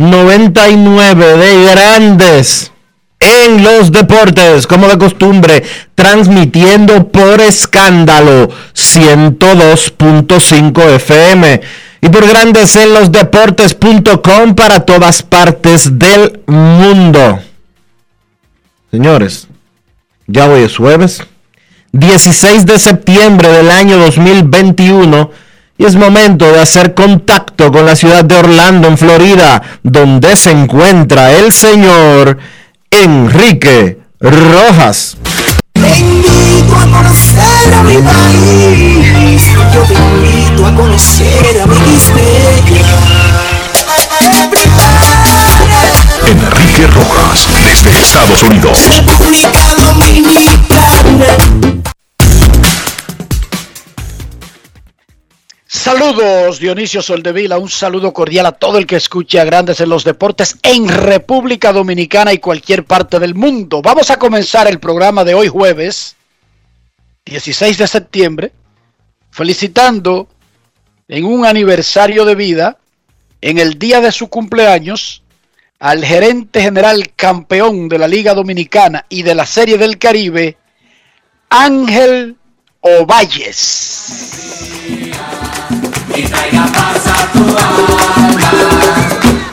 2599 de Grandes en los Deportes, como de costumbre, transmitiendo por escándalo 102.5 FM y por Grandes en los Deportes.com para todas partes del mundo. Señores, ya hoy es jueves, 16 de septiembre del año 2021 y es momento de hacer contacto con la ciudad de Orlando, en Florida, donde se encuentra el señor Enrique Rojas. Te invito a conocer a mi país. Yo te invito a conocer a mi Enrique Rojas, desde Estados Unidos. República Saludos Dionisio Soldevila, un saludo cordial a todo el que escuche a Grandes en los Deportes en República Dominicana y cualquier parte del mundo. Vamos a comenzar el programa de hoy jueves, 16 de septiembre, felicitando en un aniversario de vida, en el día de su cumpleaños, al gerente general campeón de la Liga Dominicana y de la Serie del Caribe, Ángel Ovalles. Y traiga paz a tu alma.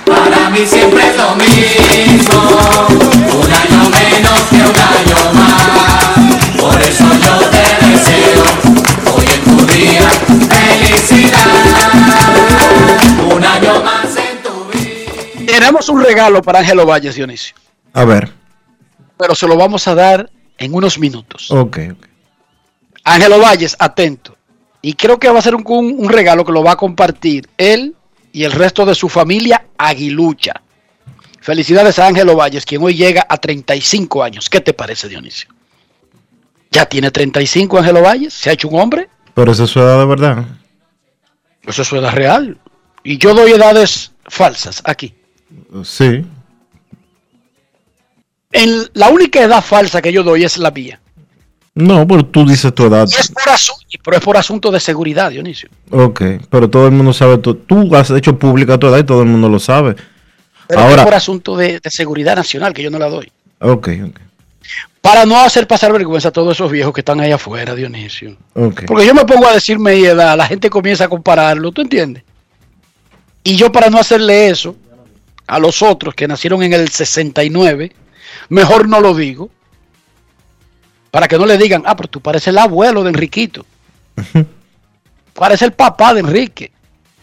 Para mí siempre es lo mismo, un año menos que un año más. Por eso yo te deseo hoy en tu día felicidad. Un año más en tu vida. Tenemos un regalo para Ángel Ovalles, Dionisio, A ver, pero se lo vamos a dar en unos minutos. ok, ok. Ángelo Valles, atento. Y creo que va a ser un, un- un regalo que lo va a compartir él y el resto de su familia aguilucha. Felicidades a Ángelo Valles, quien hoy llega a 35 años. ¿Qué te parece, Dionisio? ¿Ya tiene 35 Ángelo Valles? ¿Se ha hecho un hombre? Pero esa es su edad de verdad. Eso es su edad real. Y yo doy edades falsas aquí. Sí. En, la única edad falsa que yo doy es la mía. No, pero tú dices tu edad. Y es por asunto, pero es por asunto de seguridad, Dionisio. Ok, pero todo el mundo sabe. tu- Tú has hecho pública tu edad y todo el mundo lo sabe. Pero Ahora- es por asunto de, de seguridad nacional que yo no la doy. Ok, ok. Para no hacer pasar vergüenza a todos esos viejos que están ahí afuera, Dionisio. Ok. Porque yo me pongo a decir mi edad, la gente comienza a compararlo, ¿tú entiendes? Y yo para no hacerle eso a los otros que nacieron en el 69, mejor no lo digo. Para que no le digan, ah, pero tú pareces el abuelo de Enriquito. Parece el papá de Enrique.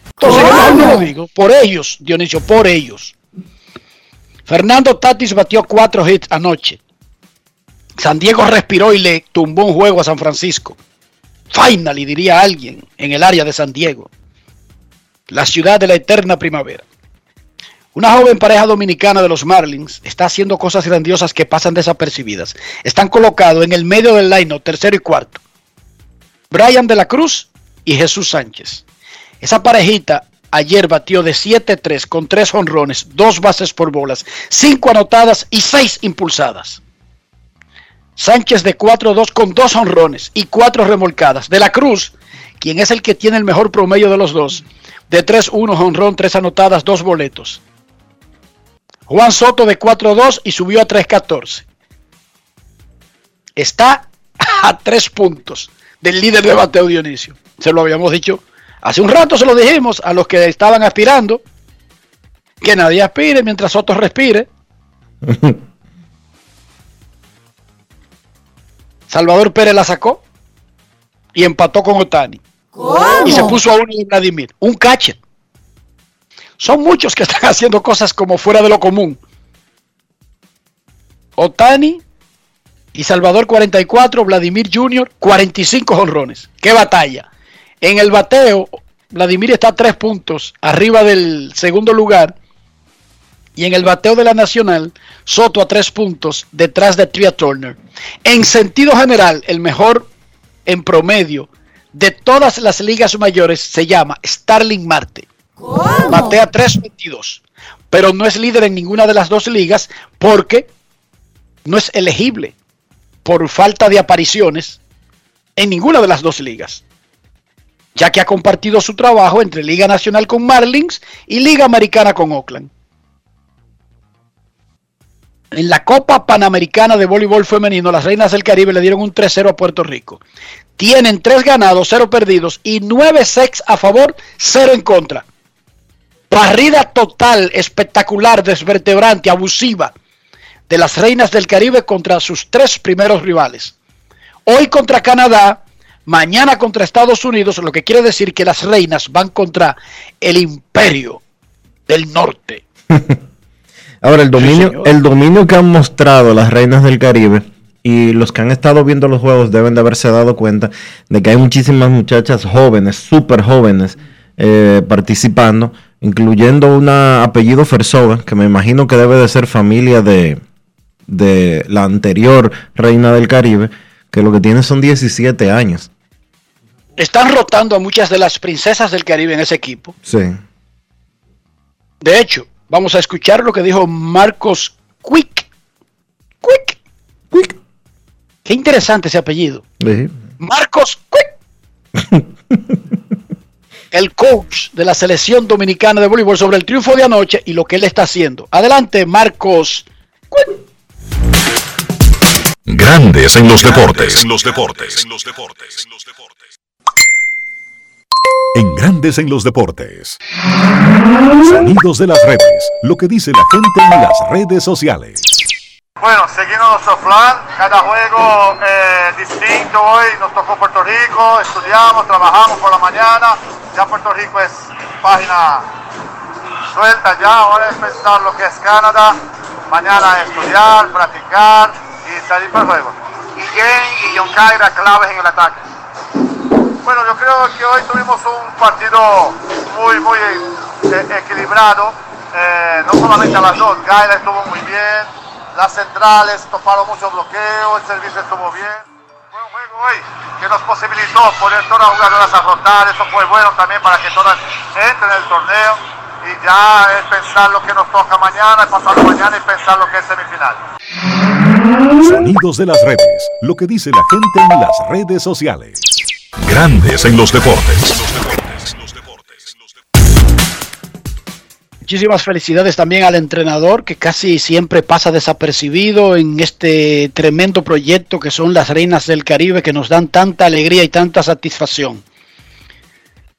Entonces, yo no lo digo. Por ellos, Dionisio, por ellos. Fernando Tatis batió cuatro hits anoche. San Diego respiró y le tumbó un juego a San Francisco. Finally, diría alguien, en el área de San Diego. La ciudad de la eterna primavera. Una joven pareja dominicana de los Marlins está haciendo cosas grandiosas que pasan desapercibidas. Están colocados en el medio del line, tercero y cuarto. Brian de la Cruz y Jesús Sánchez. Esa parejita ayer batió de 7-3 con 3 honrones, 2 bases por bolas, 5 anotadas y 6 impulsadas. Sánchez de 4-2 con 2 honrones y 4 remolcadas. De la Cruz, quien es el que tiene el mejor promedio de los dos, de 3-1 honrón, 3 anotadas, 2 boletos. Juan Soto de 4-2 y subió a 3-14. Está a 3 puntos del líder de bateo Dionisio. Se lo habíamos dicho hace un rato, se lo dijimos a los que estaban aspirando. Que nadie aspire mientras Soto respire. Salvador Pérez la sacó y empató con Otani. Y se puso a uno de Vladimir. Un catcher. Son muchos que están haciendo cosas como fuera de lo común. Otani y Salvador 44, Vladimir Jr. 45 honrones. ¡Qué batalla! En el bateo, Vladimir está a tres puntos arriba del segundo lugar. Y en el bateo de la Nacional, Soto a tres puntos detrás de Tria Turner. En sentido general, el mejor en promedio de todas las ligas mayores se llama Starling Marte. Batea 3.22. Pero no es líder en ninguna de las dos ligas porque no es elegible por falta de apariciones en ninguna de las dos ligas. Ya que ha compartido su trabajo entre Liga Nacional con Marlins y Liga Americana con Oakland. En la Copa Panamericana de Voleibol Femenino, las Reinas del Caribe le dieron un 3-0 a Puerto Rico. Tienen 3 ganados, 0 perdidos y 9 6 a favor, 0 en contra. Barrida total, espectacular, desvertebrante, abusiva de las Reinas del Caribe contra sus tres primeros rivales. Hoy contra Canadá, mañana contra Estados Unidos, lo que quiere decir que las Reinas van contra el imperio del norte. Ahora, el dominio, el dominio que han mostrado las reinas del Caribe y los que han estado viendo los juegos deben de haberse dado cuenta de que hay muchísimas muchachas jóvenes, súper jóvenes, eh, participando, incluyendo una apellido Fersova, que me imagino que debe de ser familia de, de la anterior reina del Caribe, que lo que tiene son 17 años. Están rotando a muchas de las princesas del Caribe en ese equipo. Sí. De hecho, vamos a escuchar lo que dijo Marcos Quick. Quick. Quick. Qué interesante ese apellido. Sí. Marcos Quick. El coach de la selección dominicana de voleibol sobre el triunfo de anoche y lo que él está haciendo. Adelante, Marcos. Grandes en los deportes. En los deportes. En los deportes. En Grandes en los deportes. Sonidos de las redes. Lo que dice la gente en las redes sociales. Bueno, siguiendo nuestro plan, cada juego eh, distinto hoy, nos tocó Puerto Rico, estudiamos, trabajamos por la mañana, ya Puerto Rico es página suelta ya, ahora es pensar lo que es Canadá, mañana estudiar, practicar y salir para el juego. Y Jen y John Kyra claves en el ataque. Bueno, yo creo que hoy tuvimos un partido muy, muy eh, equilibrado. Eh, no solamente a las dos, Gaila estuvo muy bien, las centrales toparon mucho bloqueo, el servicio estuvo bien. Fue un juego hoy que nos posibilitó poner todas las jugadoras a rotar, eso fue bueno también para que todas entren en el torneo. Y ya es pensar lo que nos toca mañana, pasado mañana y pensar lo que es semifinal. Sonidos de las redes. Lo que dice la gente en las redes sociales. Grandes en los deportes. Muchísimas felicidades también al entrenador que casi siempre pasa desapercibido en este tremendo proyecto que son las Reinas del Caribe que nos dan tanta alegría y tanta satisfacción.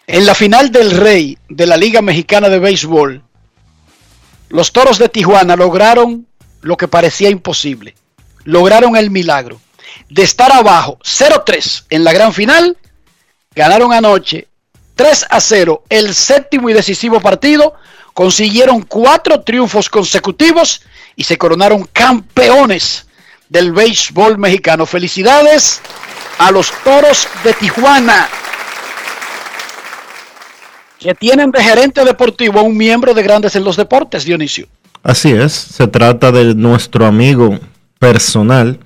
En la final del Rey de la Liga Mexicana de Béisbol, los Toros de Tijuana lograron lo que parecía imposible. Lograron el milagro de estar abajo 0-3 en la gran final. Ganaron anoche 3 a 0 el séptimo y decisivo partido. Consiguieron cuatro triunfos consecutivos y se coronaron campeones del béisbol mexicano. Felicidades a los Toros de Tijuana que tienen de gerente deportivo a un miembro de Grandes en los Deportes, Dionisio. Así es, se trata de nuestro amigo personal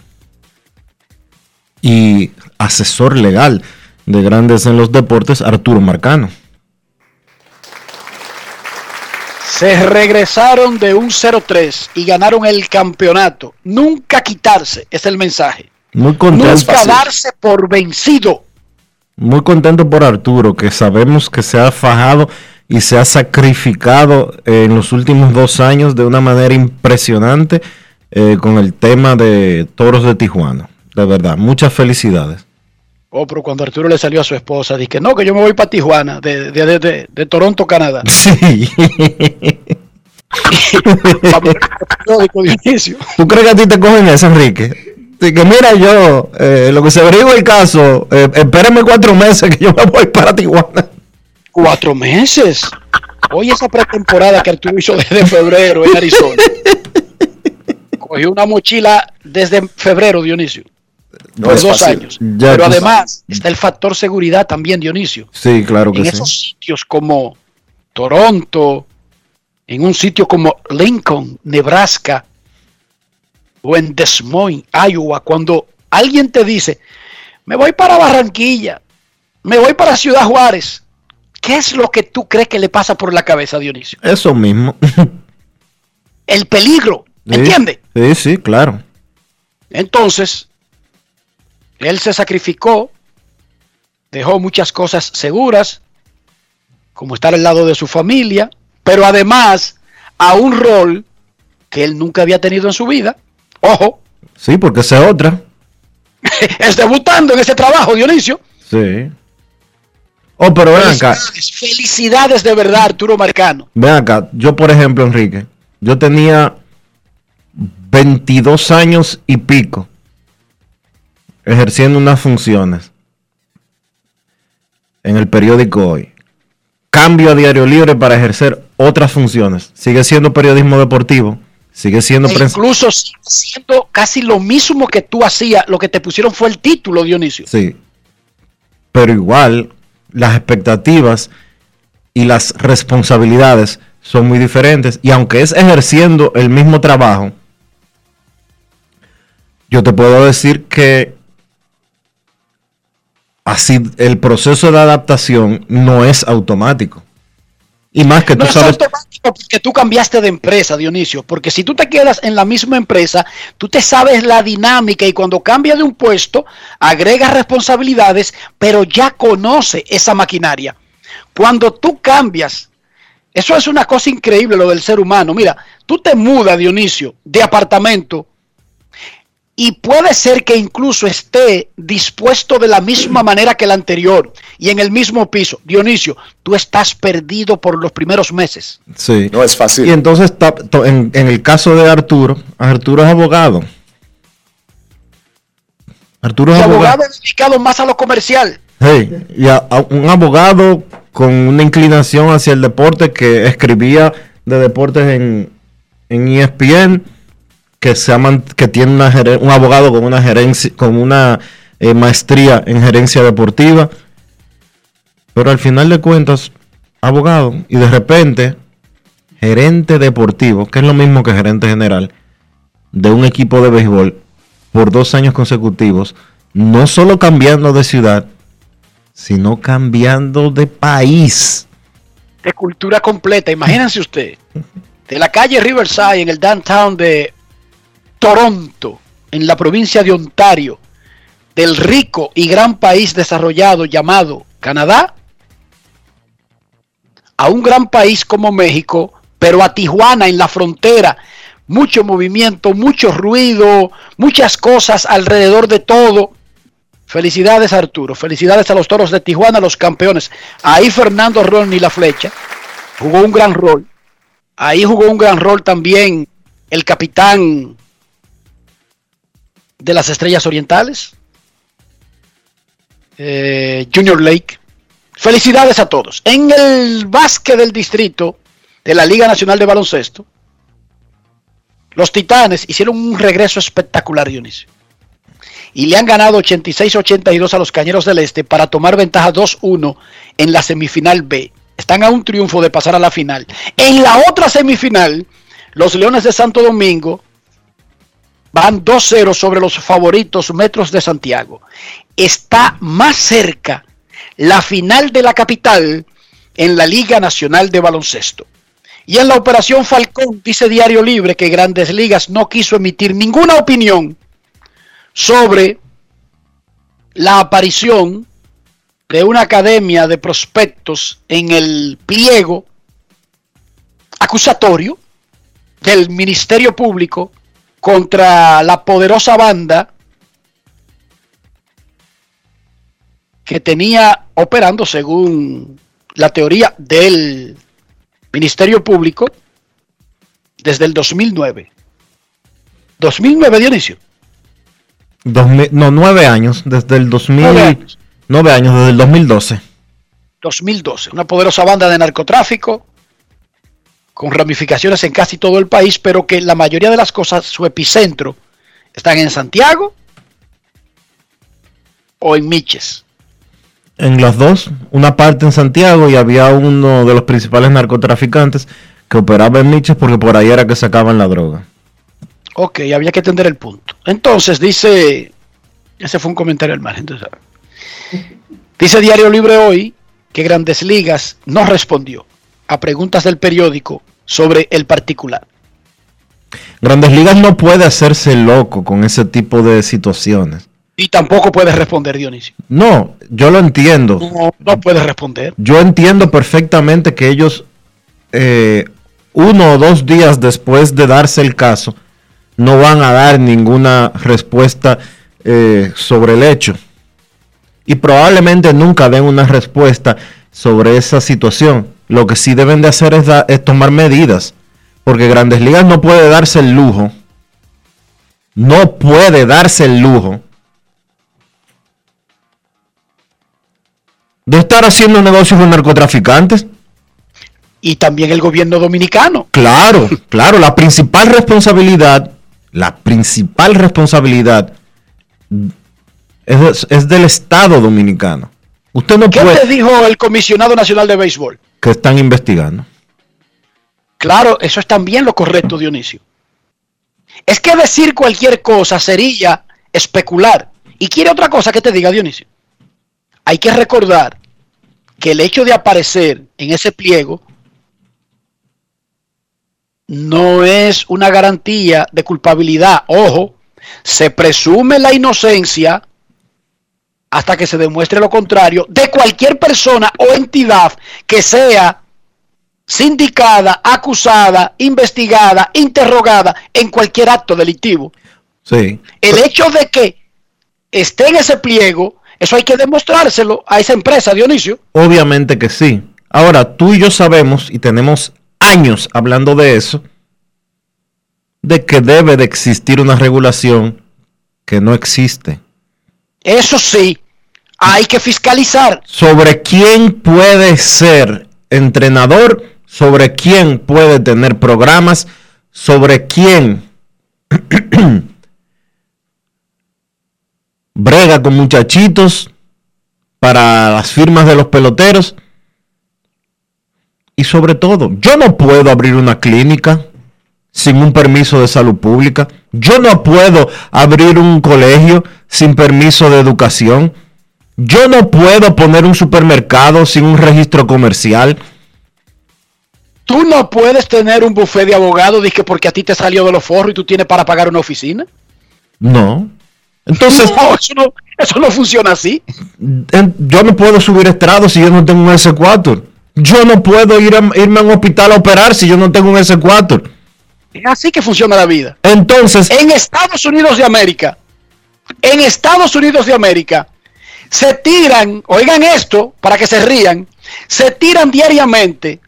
y asesor legal de Grandes en los Deportes, Arturo Marcano. Se regresaron de un 0-3 y ganaron el campeonato. Nunca quitarse, es el mensaje. Muy contento, Nunca darse por vencido. muy contento por Arturo, que sabemos que se ha fajado y se ha sacrificado en los últimos dos años de una manera impresionante eh, con el tema de Toros de Tijuana. De verdad, muchas felicidades. Oh, pero cuando Arturo le salió a su esposa, dije que no, que yo me voy para Tijuana, de, de- de- de- Toronto, Canadá. Sí. ¿Tú crees que a ti te cogen eso, Enrique? Que mira yo, eh, lo que se averigua el caso, eh, espérenme cuatro meses que yo me voy para Tijuana. Cuatro meses. Hoy esa pretemporada que Arturo hizo desde febrero en Arizona. Cogió una mochila desde febrero, Dionisio. No por es dos fácil. años. Ya Pero tú además está el factor seguridad también, Dionisio. Sí, claro que En sí. esos sitios como Toronto, en un sitio como Lincoln, Nebraska, o en Des Moines, Iowa, cuando alguien te dice, me voy para Barranquilla, me voy para Ciudad Juárez, ¿qué es lo que tú crees que le pasa por la cabeza, Dionisio? Eso mismo. El peligro, Sí. ¿entiendes? Sí, sí, claro. Entonces, él se sacrificó, dejó muchas cosas seguras, como estar al lado de su familia, pero además a un rol que él nunca había tenido en su vida. Ojo, Sí, porque esa es otra. es debutando en ese trabajo, Dionisio. Sí. Oh, pero ven acá, Felicidades, felicidades de verdad, Arturo Marcano. ven acá. Yo, por ejemplo, Enrique, yo tenía 22 años y pico ejerciendo unas funciones en el periódico hoy. Cambio a Diario Libre para ejercer otras funciones. Sigue siendo periodismo deportivo. Sigue siendo E prensa. incluso sigue siendo casi lo mismo que tú hacías, lo que te pusieron fue el título, Dionisio. Sí. Pero igual, las expectativas y las responsabilidades son muy diferentes. Y aunque es ejerciendo el mismo trabajo, yo te puedo decir que así el proceso de adaptación no es automático. Y más que No tú es sabes. automático porque tú cambiaste de empresa, Dionisio, porque si tú te quedas en la misma empresa, tú te sabes la dinámica y cuando cambias de un puesto, agregas responsabilidades, pero ya conoce esa maquinaria. Cuando tú cambias, eso es una cosa increíble lo del ser humano. Mira, tú te mudas, Dionisio, de apartamento y puede ser que incluso esté dispuesto de la misma manera que el anterior y en el mismo piso. Dionisio, tú estás perdido por los primeros meses. Sí. No es fácil. Y entonces, en, en el caso de Arturo, Arturo es abogado. Arturo Y es abogado. abogado dedicado más a lo comercial. Hey, y a- a un abogado con una inclinación hacia el deporte que escribía de deportes en, en ESPN, que se que tiene un abogado con una gerencia, con una eh, maestría en gerencia deportiva, pero al final de cuentas, abogado, y de repente, gerente deportivo, que es lo mismo que gerente general, de un equipo de béisbol por dos años consecutivos, no solo cambiando de ciudad, sino cambiando de país. de cultura completa. Imagínense usted, de la calle Riverside en el downtown de Toronto, en la provincia de Ontario, del rico y gran país desarrollado llamado Canadá, a un gran país como México, pero a Tijuana en la frontera, mucho movimiento, mucho ruido, muchas cosas alrededor de todo. Felicidades Arturo, felicidades a los toros de Tijuana, los campeones. Ahí Fernando Ronnie la flecha jugó un gran rol. Ahí jugó un gran rol también el capitán de las Estrellas Orientales, eh, Junior Lake. Felicidades a todos. En el básquet del distrito de la Liga Nacional de Baloncesto, los Titanes hicieron un regreso espectacular, Dionisio y le han ganado 86-82 a los Cañeros del Este para tomar ventaja 2-1 en la semifinal B. Están a un triunfo de pasar a la final. En la otra semifinal, los Leones de Santo Domingo van 2-0 sobre los favoritos Metros de Santiago. Está más cerca la final de la capital en la Liga Nacional de Baloncesto. Y en la operación Falcón dice Diario Libre que Grandes Ligas no quiso emitir ninguna opinión sobre la aparición de una academia de prospectos en el pliego acusatorio del Ministerio Público contra la poderosa banda que tenía operando según la teoría del Ministerio Público desde el 2009. 2009, Dionisio. Dos mil- no, nueve años, desde el 2000. Nueve años. Nueve años, desde el 2012. 2012. Una poderosa banda de narcotráfico con ramificaciones en casi todo el país, pero que la mayoría de las cosas, su epicentro, están en Santiago o en Miches. En las dos, una parte en Santiago y había uno de los principales narcotraficantes que operaba en Miches porque por ahí era que sacaban la droga. Ok, había que entender el punto. Entonces dice, ese fue un comentario al margen. Dice Diario Libre hoy que Grandes Ligas no respondió a preguntas del periódico sobre el particular. Grandes Ligas no puede hacerse loco con ese tipo de situaciones. Y tampoco puede responder Dionisio. No, yo lo entiendo. No, no puede responder. Yo entiendo perfectamente que ellos, eh, uno o dos días después de darse el caso, no van a dar ninguna respuesta eh, sobre el hecho. Y probablemente nunca den una respuesta sobre esa situación. Lo que sí deben de hacer es, da- es tomar medidas. Porque Grandes Ligas no puede darse el lujo. No puede darse el lujo de estar haciendo negocios con narcotraficantes. Y también el gobierno dominicano. Claro, claro, la principal responsabilidad, la principal responsabilidad es, es del Estado dominicano. Usted no ¿Qué puede te dijo el comisionado nacional de béisbol? Que están investigando. Claro, eso es también lo correcto, Dionisio. Es que decir cualquier cosa sería especular. Y quiere otra cosa que te diga, Dionisio. Hay que recordar que el hecho de aparecer en ese pliego no es una garantía de culpabilidad. Ojo, se presume la inocencia hasta que se demuestre lo contrario de cualquier persona o entidad que sea sindicada, acusada, investigada, interrogada en cualquier acto delictivo. Sí. El hecho de que esté en ese pliego, eso hay que demostrárselo a esa empresa, Dionisio. Obviamente que sí. Ahora, tú y yo sabemos, y tenemos años hablando de eso, de que debe de existir una regulación que no existe. Eso sí, hay que fiscalizar. Sobre quién puede ser entrenador, sobre quién puede tener programas, sobre quién brega con muchachitos para las firmas de los peloteros. Y sobre todo, yo no puedo abrir una clínica sin un permiso de salud pública. Yo no puedo abrir un colegio sin permiso de educación. Yo no puedo poner un supermercado sin un registro comercial. Tú no puedes tener un buffet de abogados dizque porque a ti te salió de los forros y tú tienes para pagar una oficina. No. Entonces, No, eso no, eso no funciona así. yo no puedo subir estrados si yo no tengo un S4. Yo no puedo ir a- irme a un hospital a operar si yo no tengo un S4. Es así que funciona la vida. Entonces, En Estados Unidos de América, en Estados Unidos de América, se tiran, oigan esto para que se rían, se tiran diariamente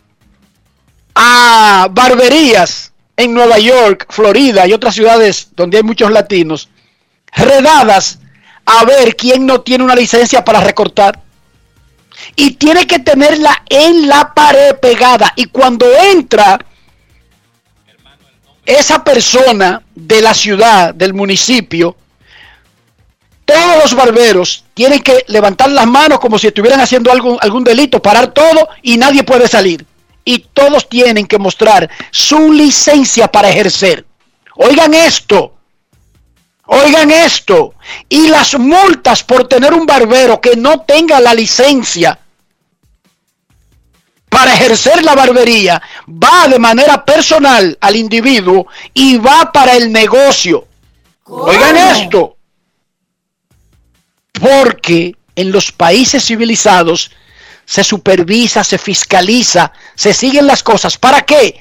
a barberías en Nueva York, Florida y otras ciudades donde hay muchos latinos, redadas a ver quién no tiene una licencia para recortar. Y tiene que tenerla en la pared pegada. Y cuando entra esa persona de la ciudad, del municipio, todos los barberos tienen que levantar las manos como si estuvieran haciendo algún, algún delito, parar todo y nadie puede salir. Y todos tienen que mostrar su licencia para ejercer. Oigan esto. Oigan esto. Y las multas por tener un barbero que no tenga la licencia para ejercer la barbería va de manera personal al individuo y va para el negocio. Oigan esto. Porque en los países civilizados se supervisa, se fiscaliza, se siguen las cosas. ¿Para qué?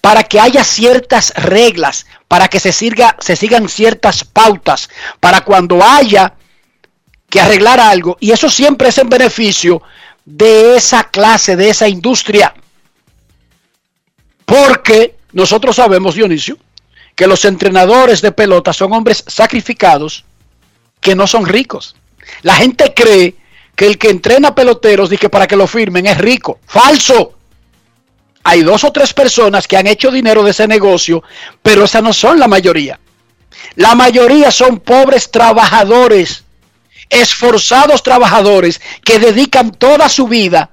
Para que haya ciertas reglas, para que se, siga, se sigan ciertas pautas, para cuando haya que arreglar algo. Y eso siempre es en beneficio de esa clase, de esa industria. Porque nosotros sabemos, Dionisio, que los entrenadores de pelota son hombres sacrificados que no son ricos. La gente cree que el que entrena peloteros dice para que lo firmen es rico. Falso. Hay dos o tres personas que han hecho dinero de ese negocio, pero esas no son la mayoría. La mayoría son pobres trabajadores, esforzados trabajadores que dedican toda su vida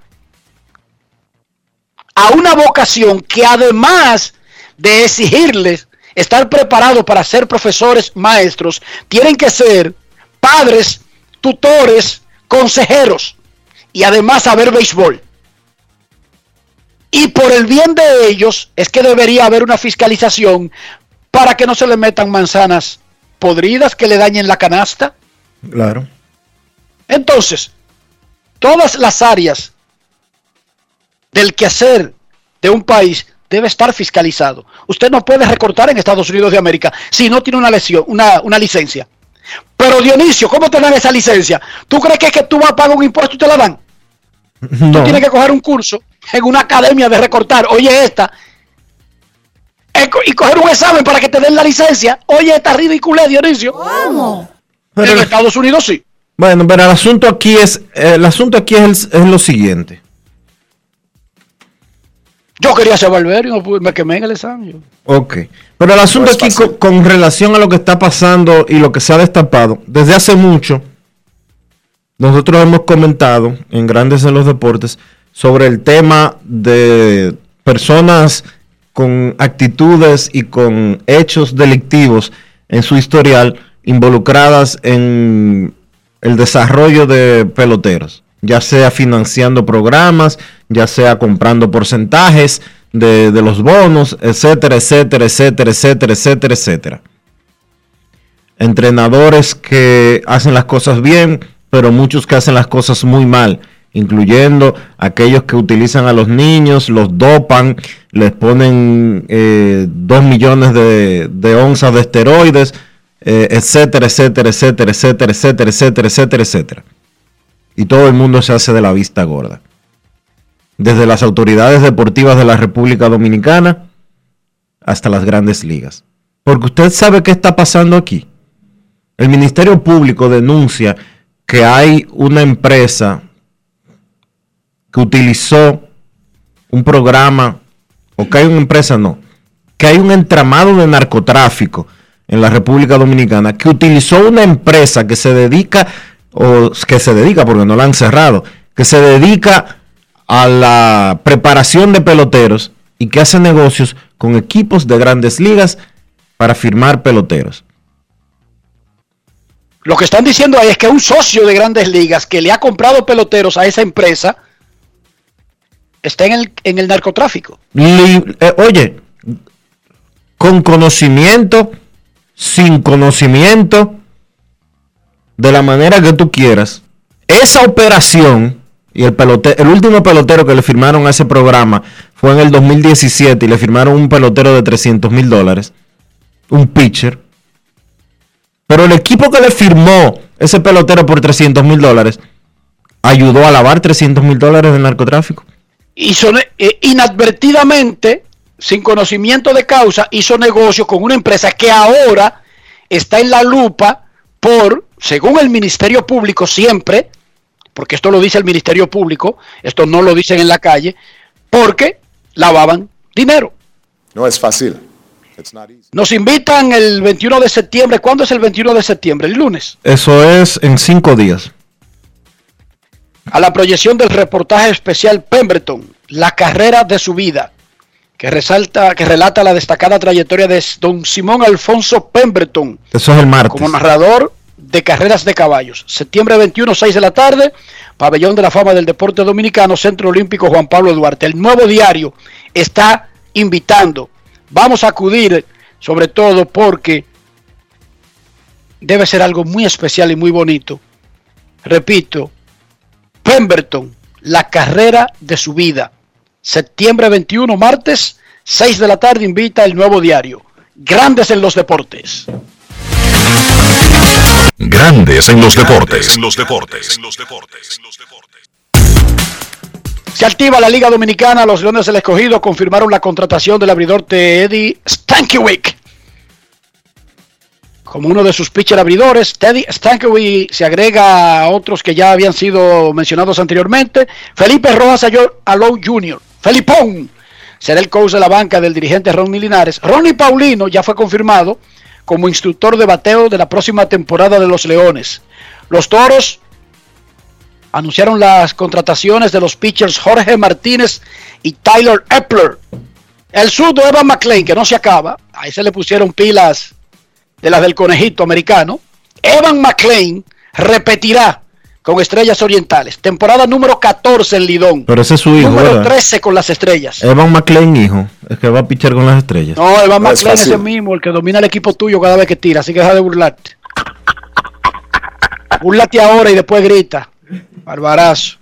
a una vocación que además de exigirles estar preparados para ser profesores, maestros, tienen que ser padres, tutores, consejeros y además saber béisbol. Y por el bien de ellos es que debería haber una fiscalización para que no se le metan manzanas podridas que le dañen la canasta. Claro. Entonces, todas las áreas del quehacer de un país debe estar fiscalizado. Usted no puede recortar en Estados Unidos de América si no tiene una, lesión, una, una licencia. Pero Dionisio, ¿cómo te dan esa licencia? ¿Tú crees que, es que tú vas a pagar un impuesto y te la dan? Tú No. tienes que coger un curso en una academia de recortar. Oye, esta. eh, Y coger un examen para que te den la licencia. Oye, esta ridícula, Dionisio. Pero- en Estados Unidos sí. Bueno, pero el asunto aquí es, el asunto aquí es, el- es lo siguiente. Yo quería ser barbero y no pude- me quemé en el examen. yo. Ok. Pero el asunto No aquí con, con relación a lo que está pasando y lo que se ha destapado, desde hace mucho, nosotros hemos comentado en Grandes en los Deportes sobre el tema de personas con actitudes y con hechos delictivos en su historial involucradas en el desarrollo de peloteros, ya sea financiando programas, ya sea comprando porcentajes de, de los bonos, etcétera, etcétera, etcétera, etcétera, etcétera, etcétera. Entrenadores que hacen las cosas bien, pero muchos que hacen las cosas muy mal, incluyendo aquellos que utilizan a los niños, los dopan, les ponen eh, dos millones de, de onzas de esteroides, eh, etcétera, etcétera, etcétera, etcétera, etcétera, etcétera, etcétera, etcétera. Y todo el mundo se hace de la vista gorda. Desde las autoridades deportivas de la República Dominicana hasta las grandes ligas. Porque usted sabe qué está pasando aquí. El Ministerio Público denuncia que hay una empresa que utilizó un programa, o que hay una empresa, no, que hay un entramado de narcotráfico en la República Dominicana que utilizó una empresa que se dedica, o que se dedica, porque no la han cerrado, que se dedica a la preparación de peloteros y que hace negocios con equipos de grandes ligas para firmar peloteros. Lo que están diciendo ahí es que un socio de grandes ligas que le ha comprado peloteros a esa empresa está en el, en el narcotráfico. Eh, oye, con conocimiento, sin conocimiento, de la manera que tú quieras, esa operación y el pelote, el último pelotero que le firmaron a ese programa fue en el 2017 y le firmaron un pelotero de 300 mil dólares, un pitcher. Pero el equipo que le firmó ese pelotero por 300 mil dólares ayudó a lavar 300 mil dólares del narcotráfico. Hizo ne- eh, inadvertidamente, sin conocimiento de causa, hizo negocio con una empresa que ahora está en la lupa por, según el Ministerio Público siempre, porque esto lo dice el Ministerio Público, esto no lo dicen en la calle, porque lavaban dinero. No es fácil. It's not easy. Nos invitan el 21 de septiembre. ¿Cuándo es el 21 de septiembre? El lunes. Eso es en cinco días. A la proyección del reportaje especial Pemberton, la carrera de su vida, que resalta, que relata la destacada trayectoria de don Simón Alfonso Pemberton Eso es el martes. como narrador de carreras de caballos. Septiembre 21, 6 de la tarde, Pabellón de la Fama del Deporte Dominicano, Centro Olímpico Juan Pablo Duarte. El nuevo diario está invitando. Vamos a acudir, sobre todo porque debe ser algo muy especial y muy bonito. Repito, Pemberton, la carrera de su vida. Septiembre 21, martes, 6 de la tarde, invita el nuevo diario. Grandes en los deportes. Grandes en los deportes. En los deportes. Se activa la Liga Dominicana. Los Leones del Escogido confirmaron la contratación del abridor Eddie Stankiewicz como uno de sus pitcher abridores. Teddy Stankiewicz se agrega a otros que ya habían sido mencionados anteriormente. Felipe Rojas Alou Jr. Felipón será el coach de la banca del dirigente Ronnie Linares. Ronnie Paulino ya fue confirmado como instructor de bateo de la próxima temporada de los Leones. Los Toros anunciaron las contrataciones de los pitchers Jorge Martínez y Tyler Epler. El surdo Evan McLean, que no se acaba, ahí se le pusieron pilas de las del conejito americano. Evan McLean repetirá con Estrellas Orientales. Temporada número 14 en Lidón. Pero ese es su hijo. Número ¿verdad? 13 con las Estrellas. Evan McLean, hijo. Es que va a pichar con las estrellas. No, Evan No McLean es el mismo, el que domina el equipo tuyo cada vez que tira, así que deja de burlarte. Burlate ahora y después grita. Barbarazo.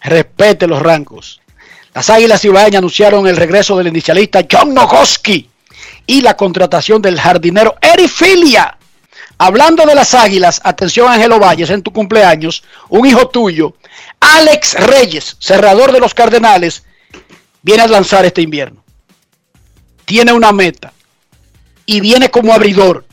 Respete los rangos. Las Águilas Ibaeñas anunciaron el regreso del inicialista John Nogoski y la contratación del jardinero Eri Filia. Hablando de las Águilas, atención Ángelo Valles, en tu cumpleaños, un hijo tuyo, Alex Reyes, cerrador de los Cardenales, viene a lanzar este invierno. Tiene una meta y viene como abridor.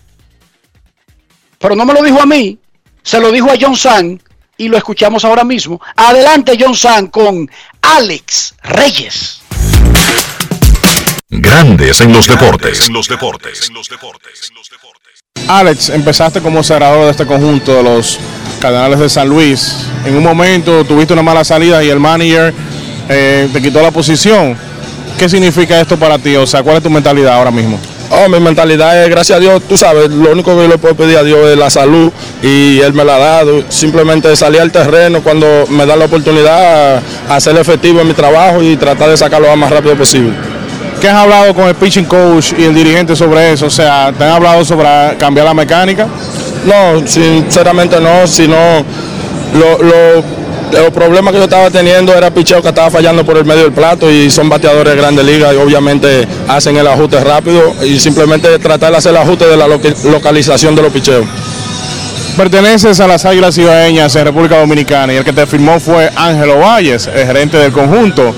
Pero no me lo dijo a mí, se lo dijo a John San y lo escuchamos ahora mismo. Adelante John San con Alex Reyes. Grandes en los deportes. En los deportes. Alex, empezaste como cerrador de este conjunto de los Cardenales de San Luis. En un momento tuviste una mala salida y el manager eh, te quitó la posición. ¿Qué significa esto para ti? O sea, ¿cuál es tu mentalidad ahora mismo? Oh, mi mentalidad es, gracias a Dios, tú sabes, lo único que yo le puedo pedir a Dios es la salud y Él me la ha dado. Simplemente salir al terreno cuando me da la oportunidad ser efectivo en mi trabajo y tratar de sacarlo lo más rápido posible. ¿Qué has hablado con el pitching coach y el dirigente sobre eso? O sea, ¿te han hablado sobre cambiar la mecánica? No, sinceramente no, sino lo, lo- los problemas que yo estaba teniendo era picheo que estaba fallando por el medio del plato y son bateadores de grandes ligas y obviamente hacen el ajuste rápido y simplemente tratar de hacer el ajuste de la loca- localización de los picheos. Perteneces a las Águilas Ibaeñas en República Dominicana y el que te firmó fue Ángelo Valles, el gerente del conjunto.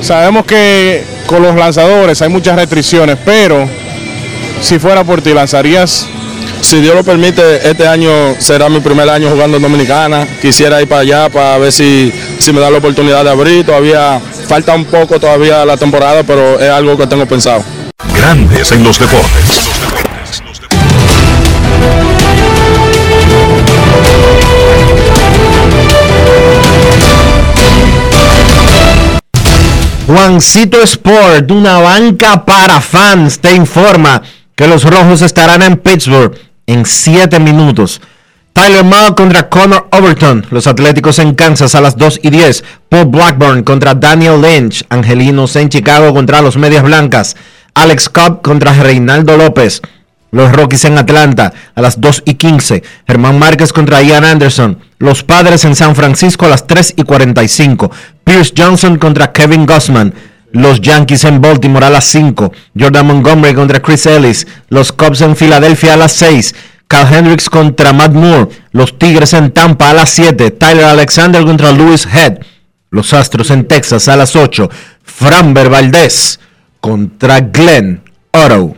Sabemos que con los lanzadores hay muchas restricciones, pero si fuera por ti, ¿lanzarías? Si Dios lo permite, este año será mi primer año jugando en Dominicana. Quisiera ir para allá para ver si, si me da la oportunidad de abrir. Todavía falta un poco todavía la temporada, pero es algo que tengo pensado. Grandes en los deportes. Juancito Sport, una banca para fans, te informa que los rojos estarán en Pittsburgh en 7 minutos. Tyler Mao contra Connor Overton, los Atléticos en Kansas a las 2 y 10. Paul Blackburn contra Daniel Lynch, Angelinos en Chicago contra los Medias Blancas. Alex Cobb contra Reinaldo López. Los Rockies en Atlanta a las 2 y 15. Germán Márquez contra Ian Anderson. Los Padres en San Francisco a las 3 y 45. Pierce Johnson contra Kevin Gossman. Los Yankees en Baltimore a las 5. Jordan Montgomery contra Chris Ellis. Los Cubs en Filadelfia a las 6. Cal Hendricks contra Matt Moore. Los Tigres en Tampa a las 7. Tyler Alexander contra Louis Head. Los Astros en Texas a las 8. Framber Valdez contra Glenn Otto.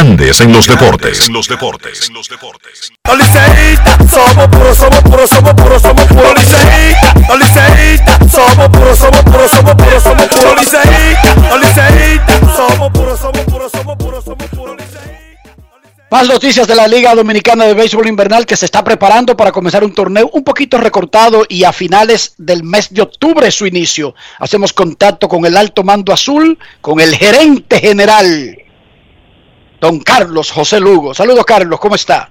Grandes en los deportes. En los deportes. Los liceístas somos puros, somos puros, somos puros, somos puros liceístas. Los liceístas somos puros, somos puros, somos puros, somos puros liceístas. Los liceístas somos puros, somos puros, somos puros, somos puros Más noticias de la Liga Dominicana de Béisbol Invernal que se está preparando para comenzar un torneo un poquito recortado y a finales del mes de octubre su inicio. Hacemos contacto con el alto mando azul, con el gerente general, don Carlos José Lugo. Saludos Carlos, ¿cómo está?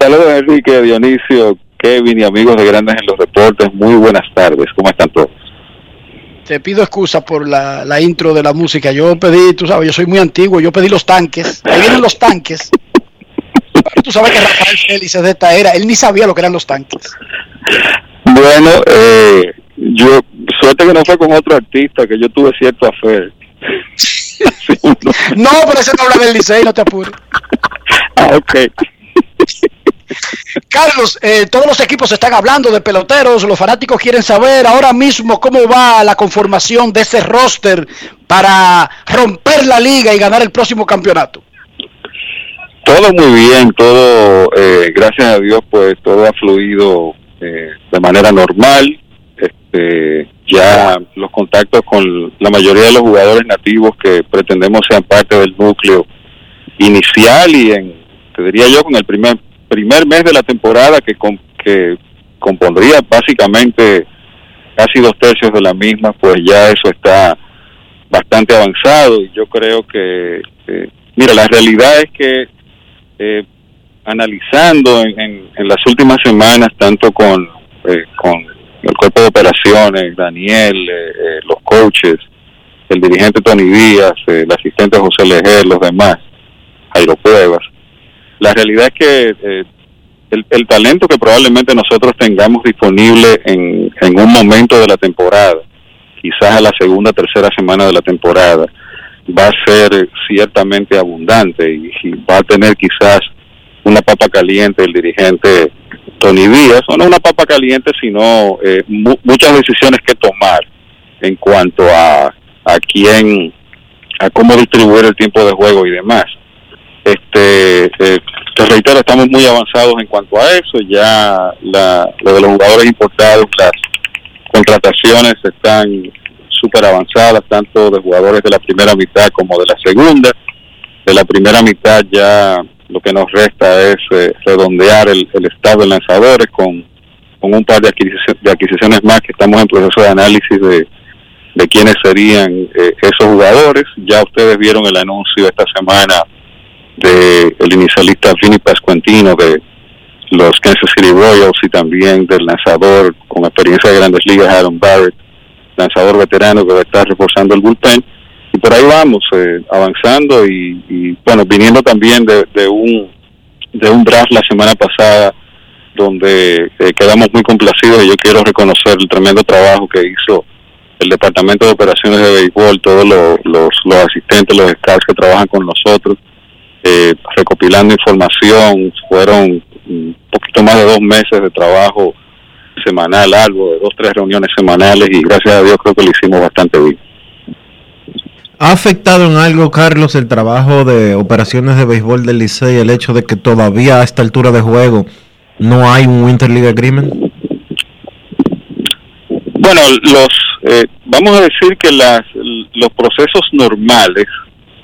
Saludos Enrique, Dionisio, Kevin y amigos de Grandes en los Deportes. Muy buenas tardes, ¿cómo están todos? Te pido excusa por la, la intro de la música. Yo pedí, tú sabes, yo soy muy antiguo, yo pedí los tanques. Ahí vienen los tanques. Tú sabes que Rafael Félix es de esta era, él ni sabía lo que eran los tanques. Bueno, eh, yo, suerte que no fue con otro artista, que yo tuve cierto afer. No, pero ese no habla del Licey, no te apures. Ah, ok. Carlos, eh, todos los equipos están hablando de peloteros, los fanáticos quieren saber ahora mismo cómo va la conformación de ese roster para romper la liga y ganar el próximo campeonato. Todo muy bien, todo, eh, gracias a Dios, pues todo ha fluido eh, de manera normal. Este, ya los contactos con la mayoría de los jugadores nativos que pretendemos sean parte del núcleo inicial y en, te diría yo, con el primer primer mes de la temporada que, com- que compondría básicamente casi dos tercios de la misma, pues ya eso está bastante avanzado y yo creo que, eh, mira, la realidad es que eh, analizando en, en- en las últimas semanas, tanto con, eh, con el cuerpo de operaciones, Daniel, eh, eh, los coaches, el dirigente Tony Díaz, eh, el asistente José Leger, los demás, Jairo Cuevas, la realidad es que eh, el, el talento que probablemente nosotros tengamos disponible en, en un momento de la temporada, quizás a la segunda, tercera semana de la temporada, va a ser ciertamente abundante y va a tener quizás una papa caliente el dirigente Tony Díaz, no una papa caliente, sino eh, mu- muchas decisiones que tomar en cuanto a, a quién, a cómo distribuir el tiempo de juego y demás. Este, eh, te reitero, estamos muy avanzados en cuanto a eso. Ya la, lo de los jugadores importados, las contrataciones están súper avanzadas, tanto de jugadores de la primera mitad como de la segunda. De la primera mitad ya lo que nos resta es eh, redondear el, el estado de lanzadores con, con un par de, adquisici- de adquisiciones más que estamos en proceso de análisis de, de quiénes serían eh, esos jugadores. Ya ustedes vieron el anuncio esta semana de el inicialista Vinny Pascuantino de los Kansas City Royals y también del lanzador con experiencia de grandes ligas Aaron Barrett, lanzador veterano que va a estar reforzando el bullpen. Y por ahí vamos, eh, avanzando y, y, bueno, viniendo también de, un de un draft la semana pasada donde eh, quedamos muy complacidos y yo quiero reconocer el tremendo trabajo que hizo el Departamento de Operaciones de Béisbol, todos los, los, los asistentes, los scouts que trabajan con nosotros, eh, recopilando información. Fueron un poquito más de dos meses de trabajo semanal, algo, de dos, tres reuniones semanales y gracias a Dios creo que lo hicimos bastante bien. ¿Ha afectado en algo, Carlos, el trabajo de operaciones de béisbol del Licey el hecho de que todavía a esta altura de juego no hay un Winter League Agreement? Bueno, los eh, vamos a decir que las, los procesos normales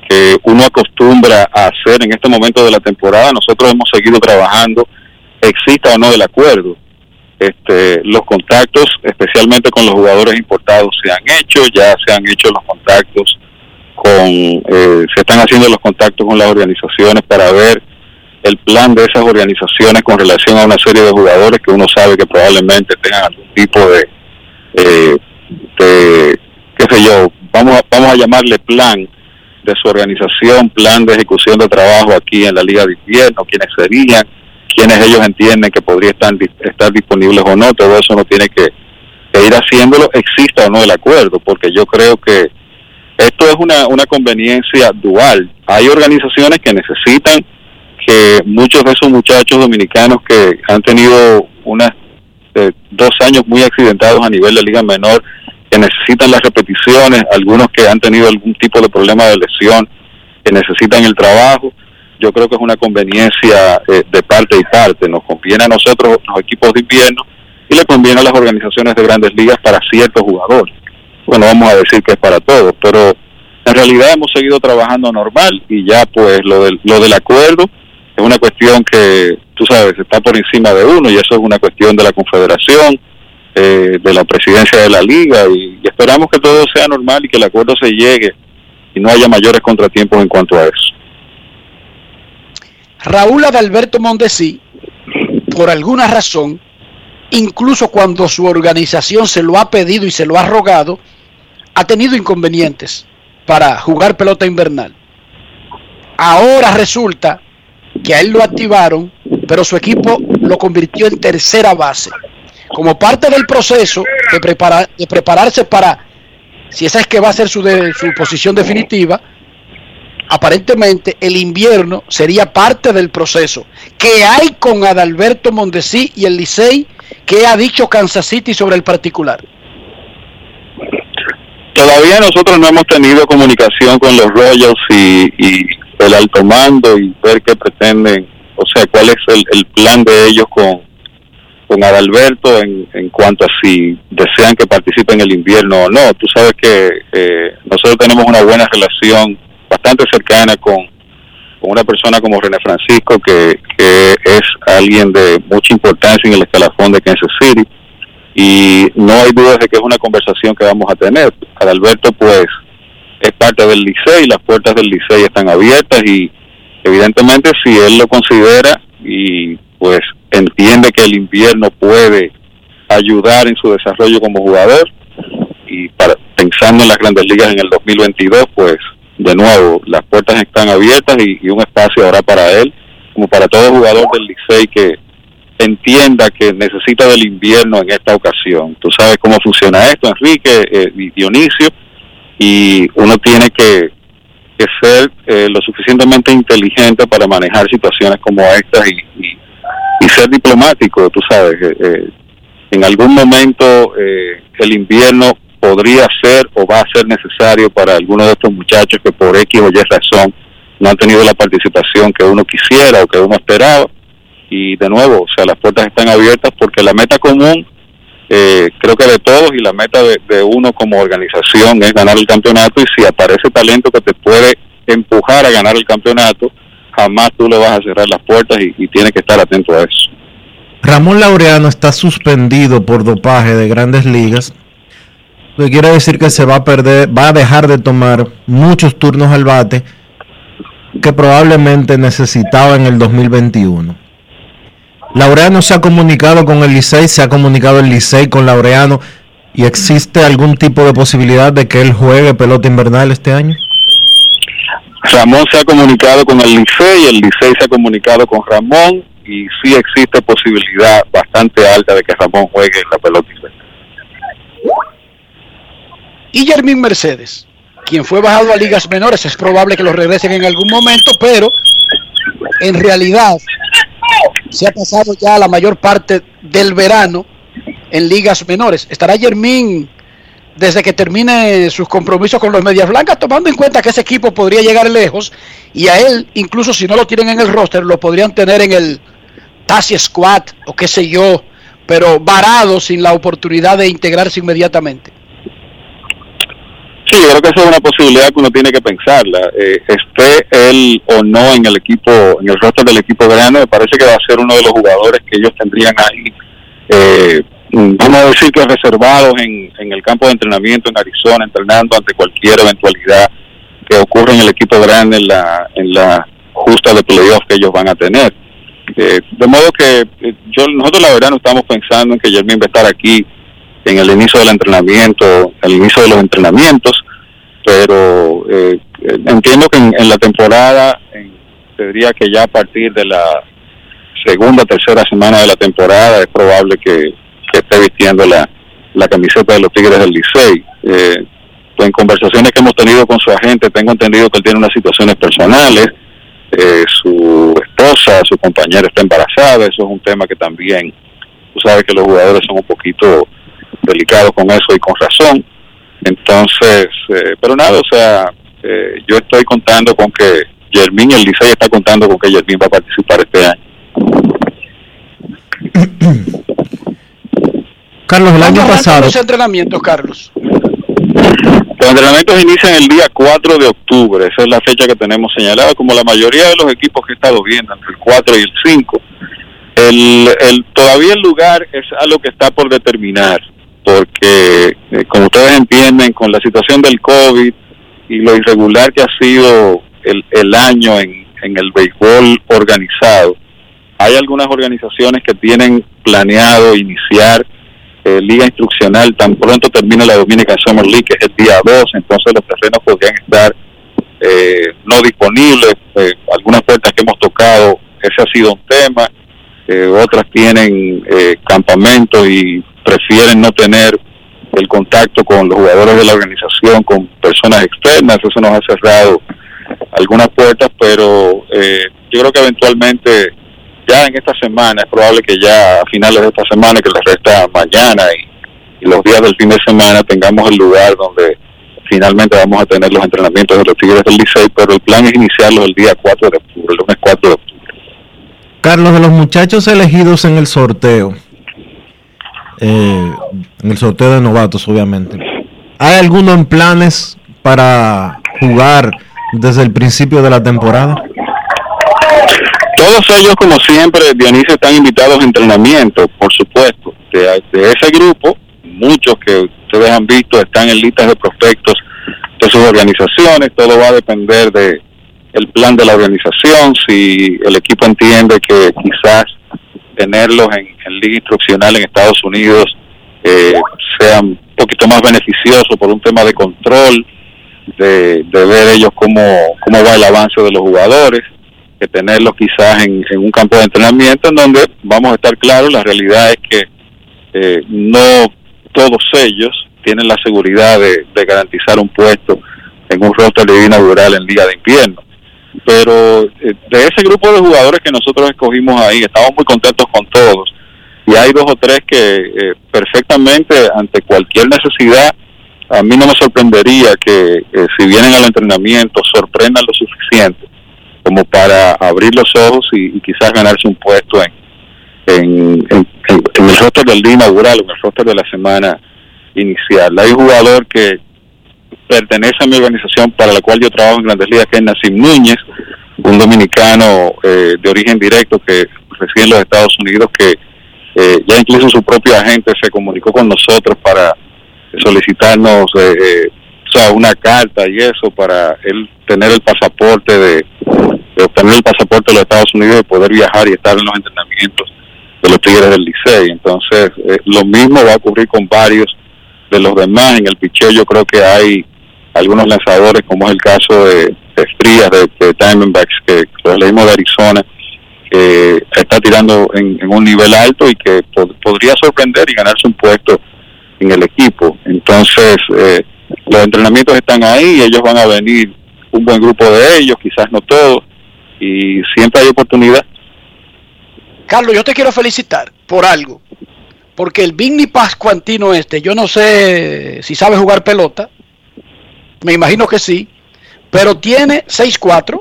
que uno acostumbra a hacer en este momento de la temporada, nosotros hemos seguido trabajando, exista o no el acuerdo. Este, los contactos, especialmente con los jugadores importados, se han hecho, ya se han hecho los contactos con, eh, se están haciendo los contactos con las organizaciones para ver el plan de esas organizaciones con relación a una serie de jugadores que uno sabe que probablemente tengan algún tipo de, eh, de qué sé yo, vamos a, vamos a llamarle plan de su organización, plan de ejecución de trabajo aquí en la Liga de Invierno, quiénes serían, quiénes ellos entienden que podría estar, estar disponibles o no, todo eso no tiene que, que ir haciéndolo, exista o no el acuerdo, porque yo creo que esto es una, una conveniencia dual. Hay organizaciones que necesitan que muchos de esos muchachos dominicanos que han tenido unas eh, dos años muy accidentados a nivel de liga menor, que necesitan las repeticiones, algunos que han tenido algún tipo de problema de lesión que necesitan el trabajo. Yo creo que es una conveniencia eh, de parte y parte. Nos conviene a nosotros, los equipos de invierno, y le conviene a las organizaciones de grandes ligas para ciertos jugadores. Bueno, vamos a decir que es para todos, pero en realidad hemos seguido trabajando normal y ya pues lo del, lo del acuerdo es una cuestión que, tú sabes, está por encima de uno y eso es una cuestión de la confederación, eh, de la presidencia de la liga y, y esperamos que todo sea normal y que el acuerdo se llegue y no haya mayores contratiempos en cuanto a eso. Raúl Adalberto Mondesi, por alguna razón, incluso cuando su organización se lo ha pedido y se lo ha rogado, ha tenido inconvenientes para jugar pelota invernal. Ahora resulta que a él lo activaron, pero su equipo lo convirtió en tercera base. Como parte del proceso de, de prepararse para, si esa es que va a ser su, de- su posición definitiva, aparentemente el invierno sería parte del proceso que hay con Adalberto Mondesi y el Licey que ha dicho Kansas City sobre el particular. Todavía nosotros no hemos tenido comunicación con los Royals y, y el alto mando y ver qué pretenden, o sea, cuál es el, el plan de ellos con, con Adalberto en, en cuanto a si desean que participe en el invierno o no. Tú sabes que eh, nosotros tenemos una buena relación bastante cercana con, con una persona como René Francisco, que, que es alguien de mucha importancia en el escalafón de Kansas City y no hay dudas de que es una conversación que vamos a tener. Adalberto pues es parte del Licey, las puertas del Licey están abiertas y evidentemente si él lo considera y pues entiende que el invierno puede ayudar en su desarrollo como jugador y para pensando en las grandes ligas en el 2022 pues de nuevo las puertas están abiertas y, y un espacio habrá para él como para todo jugador del Licey que entienda que necesita del invierno en esta ocasión. Tú sabes cómo funciona esto, Enrique eh, y Dionisio, y uno tiene que, ser eh, lo suficientemente inteligente para manejar situaciones como estas y ser diplomático, tú sabes. eh, eh, en algún momento eh, el invierno podría ser o va a ser necesario para algunos de estos muchachos que por X o Y razón no han tenido la participación que uno quisiera o que uno esperaba y de nuevo, o sea, las puertas están abiertas porque la meta común, eh, creo que de todos y la meta de, uno como organización es ganar el campeonato y si aparece talento que te puede empujar a ganar el campeonato, jamás tú le vas a cerrar las puertas y, y tienes que estar atento a eso. Ramón Laureano está suspendido por dopaje de grandes ligas. Que quiere decir que se va a perder, va a dejar de tomar muchos turnos al bate que probablemente necesitaba en el 2021. Laureano se ha comunicado con el Licey, se ha comunicado el Licey con Laureano y existe algún tipo de posibilidad de que él juegue pelota invernal este año. Ramón se ha comunicado con el Licey, el Licey se ha comunicado con Ramón y sí existe posibilidad bastante alta de que Ramón juegue en la pelota invernal. Y Jermín Mercedes, quien fue bajado a ligas menores, es probable que lo regresen en algún momento, pero en realidad se ha pasado ya la mayor parte del verano en ligas menores. ¿Estará Jermín desde que termine sus compromisos con los Medias Blancas, tomando en cuenta que ese equipo podría llegar lejos y a él, incluso si no lo tienen en el roster, lo podrían tener en el Tassi Squad o qué sé yo, pero varado sin la oportunidad de integrarse inmediatamente? Sí, yo creo que esa es una posibilidad que uno tiene que pensarla. Eh, esté él o no en el equipo, en el roster del equipo grande, me parece que va a ser uno de los jugadores que ellos tendrían ahí, eh, vamos a decir que reservados en, en el campo de entrenamiento en Arizona, entrenando ante cualquier eventualidad que ocurra en el equipo grande en la, en la justa de playoff que ellos van a tener. Eh, de modo que eh, yo nosotros la verdad no estamos pensando en que Jermín va a estar aquí en el inicio del entrenamiento, al inicio de los entrenamientos, pero eh, entiendo que en, la temporada, en, te diría que ya a partir de la segunda, tercera semana de la temporada es probable que, esté vistiendo la, la camiseta de los Tigres del Licey. Eh, en conversaciones que hemos tenido con su agente, tengo entendido que él tiene unas situaciones personales, eh, su esposa, su compañera está embarazada, eso es un tema que también, tú sabes que los jugadores son un poquito delicados con eso y con razón. Entonces, eh, pero nada, o sea, eh, yo estoy contando con que Yermín, el Licey está contando con que Yermín va a participar este año. Carlos, el año ¿Cuándo arrancan pasado, los entrenamientos, Carlos? Los entrenamientos inician el día 4 de octubre, esa es la fecha que tenemos señalada, como la mayoría de los equipos que he estado viendo, entre el 4 y el 5. El, el, todavía el lugar es algo que está por determinar, porque eh, como ustedes entienden, con la situación del COVID y lo irregular que ha sido el, el año en, en el béisbol organizado, hay algunas organizaciones que tienen planeado iniciar eh, liga instruccional tan pronto termine la Dominican Summer League, que es el día 2, entonces los terrenos podrían estar eh, no disponibles. Eh, algunas puertas que hemos tocado, ese ha sido un tema. Eh, otras tienen eh, campamentos y prefieren no tener el contacto con los jugadores de la organización, con personas externas. Eso nos ha cerrado algunas puertas, pero eh, yo creo que eventualmente ya en esta semana, es probable que ya a finales de esta semana, que les resta mañana y, los días del fin de semana, tengamos el lugar donde finalmente vamos a tener los entrenamientos de los Tigres del Licey, pero el plan es iniciarlos el día 4 de octubre, el lunes 4 de octubre. Carlos, de los muchachos elegidos en el sorteo, eh, en el sorteo de novatos, obviamente, ¿hay alguno en planes para jugar desde el principio de la temporada? Todos ellos, como siempre, Dionisio, están invitados a entrenamiento, por supuesto. De, de ese grupo, muchos que ustedes han visto están en listas de prospectos de sus organizaciones. Todo va a depender de el plan de la organización. Si el equipo entiende que quizás tenerlos en, liga instruccional en Estados Unidos eh, sea un poquito más beneficioso por un tema de control, de, de ver ellos cómo, cómo va el avance de los jugadores que tenerlos quizás en, un campo de entrenamiento en donde vamos a estar claros, la realidad es que eh, no todos ellos tienen la seguridad de, de, garantizar un puesto en un roster de inaugural en Liga de Invierno. Pero eh, de ese grupo de jugadores que nosotros escogimos ahí, estamos muy contentos con todos. Y hay dos o tres que eh, perfectamente, ante cualquier necesidad, a mí no me sorprendería que si vienen al entrenamiento sorprendan lo suficiente como para abrir los ojos y, y quizás ganarse un puesto en, en, en, en el roster del día inaugural, en el roster de la semana inicial. Hay un jugador que pertenece a mi organización para la cual yo trabajo en Grandes Ligas, que es Nassim Núñez, un dominicano eh, de origen directo que reside en los Estados Unidos, que eh, ya incluso su propio agente se comunicó con nosotros para solicitarnos eh, eh, o sea, una carta y eso para él tener el pasaporte de, de obtener el pasaporte de los Estados Unidos y poder viajar y estar en los entrenamientos de los Tigres del Licey. Entonces, eh, lo mismo va a ocurrir con varios de los demás. En el picheo yo creo que hay algunos lanzadores, como es el caso de, de de, Diamondbacks, que lo leímos de Arizona, que está tirando en, un nivel alto y que pod podría sorprender y ganarse un puesto en el equipo. Entonces, eh, los entrenamientos están ahí ellos van a venir un buen grupo de ellos, quizás no todos, y siempre hay oportunidad. Carlos, yo te quiero felicitar por algo, porque el Vigny Pascuantino este, yo no sé si sabe jugar pelota, me imagino que sí, pero tiene 6'4",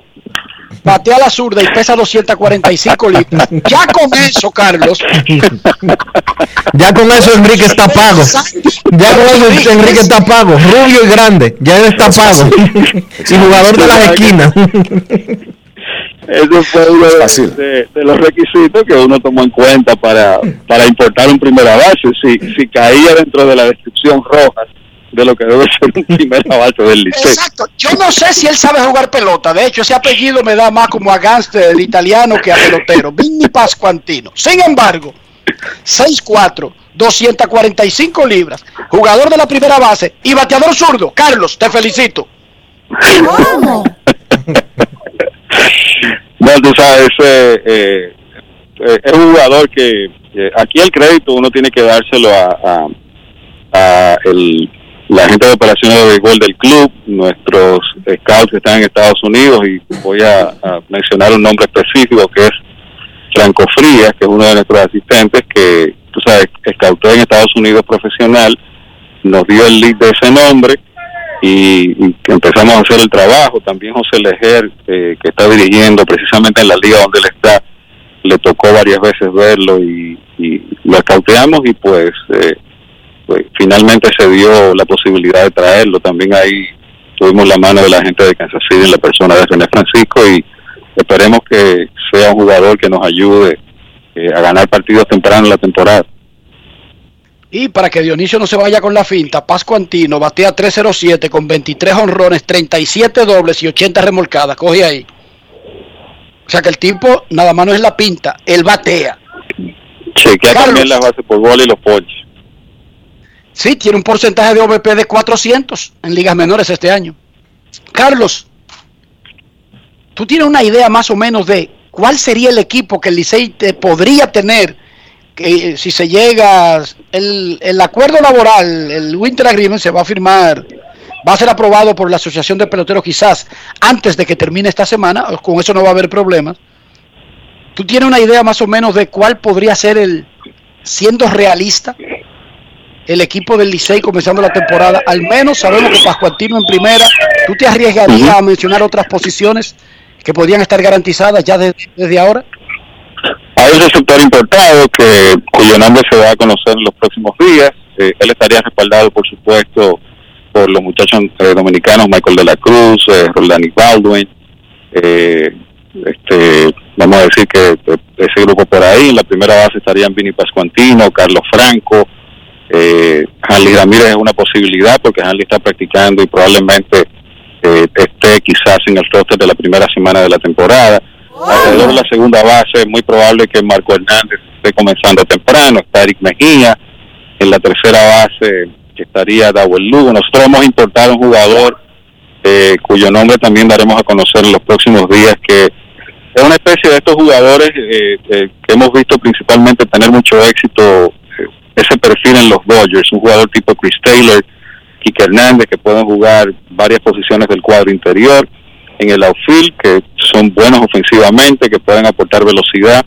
patea la zurda y pesa 245 libras. Ya con eso, Carlos. Ya con eso Enrique está pago. Ya con eso Enrique está pago. Rubio y grande. Ya él está pago. Y jugador de las esquinas. Eso fue uno de, de, de, los requisitos que uno tomó en cuenta para, para importar un primera base. Si, si caía dentro de la descripción roja de lo que debe ser un primer base del liceo. Exacto. Yo no sé si él sabe jugar pelota. De hecho, ese apellido me da más como a gánster italiano que a pelotero. Vinny Pascuantino. Sin embargo, 6'4", 245 libras, jugador de la primera base y bateador zurdo. Carlos, te felicito. ¿Cómo? no, tú sabes, eh, eh, eh, es un jugador que aquí el crédito uno tiene que dárselo a, a, a el, la gente de operaciones de béisbol del club, nuestros scouts que están en Estados Unidos y voy a, mencionar un nombre específico que es Franco Frías, que es uno de nuestros asistentes que, tú sabes, scoutó en Estados Unidos profesional, nos dio el lead de ese nombre y, empezamos a hacer el trabajo. También José Lejer, eh, que está dirigiendo precisamente en la liga donde él está, le tocó varias veces verlo y, y lo cauteamos y pues, eh, pues finalmente se dio la posibilidad de traerlo. También ahí tuvimos la mano de la gente de Kansas City en la persona de René Francisco y esperemos que sea un jugador que nos ayude eh, a ganar partidos temprano en la temporada. Y para que Dionisio no se vaya con la finta, Pasco Antino batea 307 con 23 honrones, 37 dobles y 80 remolcadas. Coge ahí. O sea que el tipo nada más no es la pinta, él batea. Chequea Carlos. también las bases por bola y los ponches. Sí, tiene un porcentaje de OVP de 400 en ligas menores este año. Carlos, ¿tú tienes una idea más o menos de cuál sería el equipo que el Licey te podría tener que eh, si se llega el, el acuerdo laboral, el Winter Agreement se va a firmar, va a ser aprobado por la Asociación de Peloteros quizás antes de que termine esta semana, con eso no va a haber problemas. ¿Tú tienes una idea más o menos de cuál podría ser el, siendo realista, el equipo del Licey comenzando la temporada? Al menos sabemos que Pascuantino en primera, ¿tú te arriesgarías a mencionar otras posiciones que podrían estar garantizadas ya desde, desde ahora? Hay un receptor importado que cuyo nombre se va a conocer en los próximos días. Eh, él estaría respaldado, por supuesto, por los muchachos eh, dominicanos Michael de la Cruz, eh, Roldani Baldwin. Eh, este, vamos a decir que ese grupo por ahí. En la primera base estarían Vini Pascuantino, Carlos Franco. Eh, Hanley Ramírez es una posibilidad porque Hanley está practicando y probablemente eh, esté quizás en el roster de la primera semana de la temporada. Alrededor de la segunda base es muy probable que Marco Hernández esté comenzando temprano, está Eric Mejía. En la tercera base estaría Dawel Lugo. Nosotros hemos importado un jugador eh, cuyo nombre también daremos a conocer en los próximos días, que es una especie de estos jugadores eh, eh, que hemos visto principalmente tener mucho éxito, ese perfil en los Dodgers, un jugador tipo Chris Taylor, Kike Hernández, que pueden jugar varias posiciones del cuadro interior en el outfield, que son buenos ofensivamente, que pueden aportar velocidad.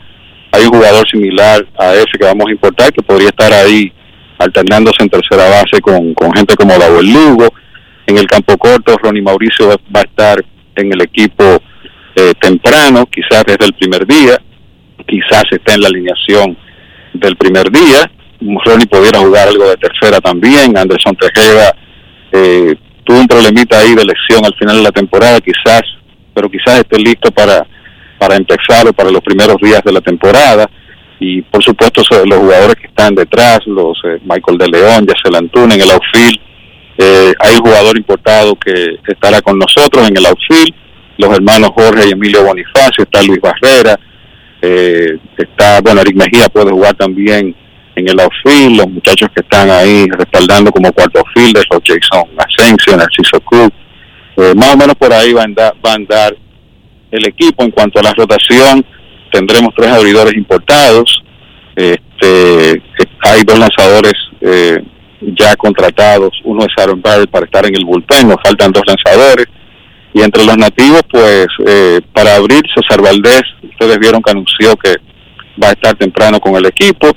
Hay un jugador similar a ese que vamos a importar, que podría estar ahí alternándose en tercera base con, con gente como Dawel Lugo. En el campo corto, Ronnie Mauricio va, a estar en el equipo eh, temprano, quizás desde el primer día, quizás esté en la alineación del primer día. Ronnie pudiera jugar algo de tercera también. Anderson Tejeda eh, tuvo un problemita ahí de lesión al final de la temporada, quizás, pero quizás esté listo para, para empezar o para los primeros días de la temporada. Y por supuesto, los jugadores que están detrás, los eh, Michael de León, Yacel Antuna en el outfield. Eh, hay un jugador importado que estará con nosotros en el outfield, los hermanos Jorge y Emilio Bonifacio, está Luis Barrera, eh, está, bueno, Eric Mejía puede jugar también en el outfield, los muchachos que están ahí respaldando como cuarto fielder, los Jason Asensio, Narciso Cruz, eh, más o menos por ahí va a, andar, va a andar el equipo. En cuanto a la rotación, tendremos tres abridores importados, este, hay dos lanzadores eh, ya contratados, uno es Aaron para estar en el bullpen, nos faltan dos lanzadores, y entre los nativos, pues, eh, para abrir, César Valdés, ustedes vieron que anunció que va a estar temprano con el equipo,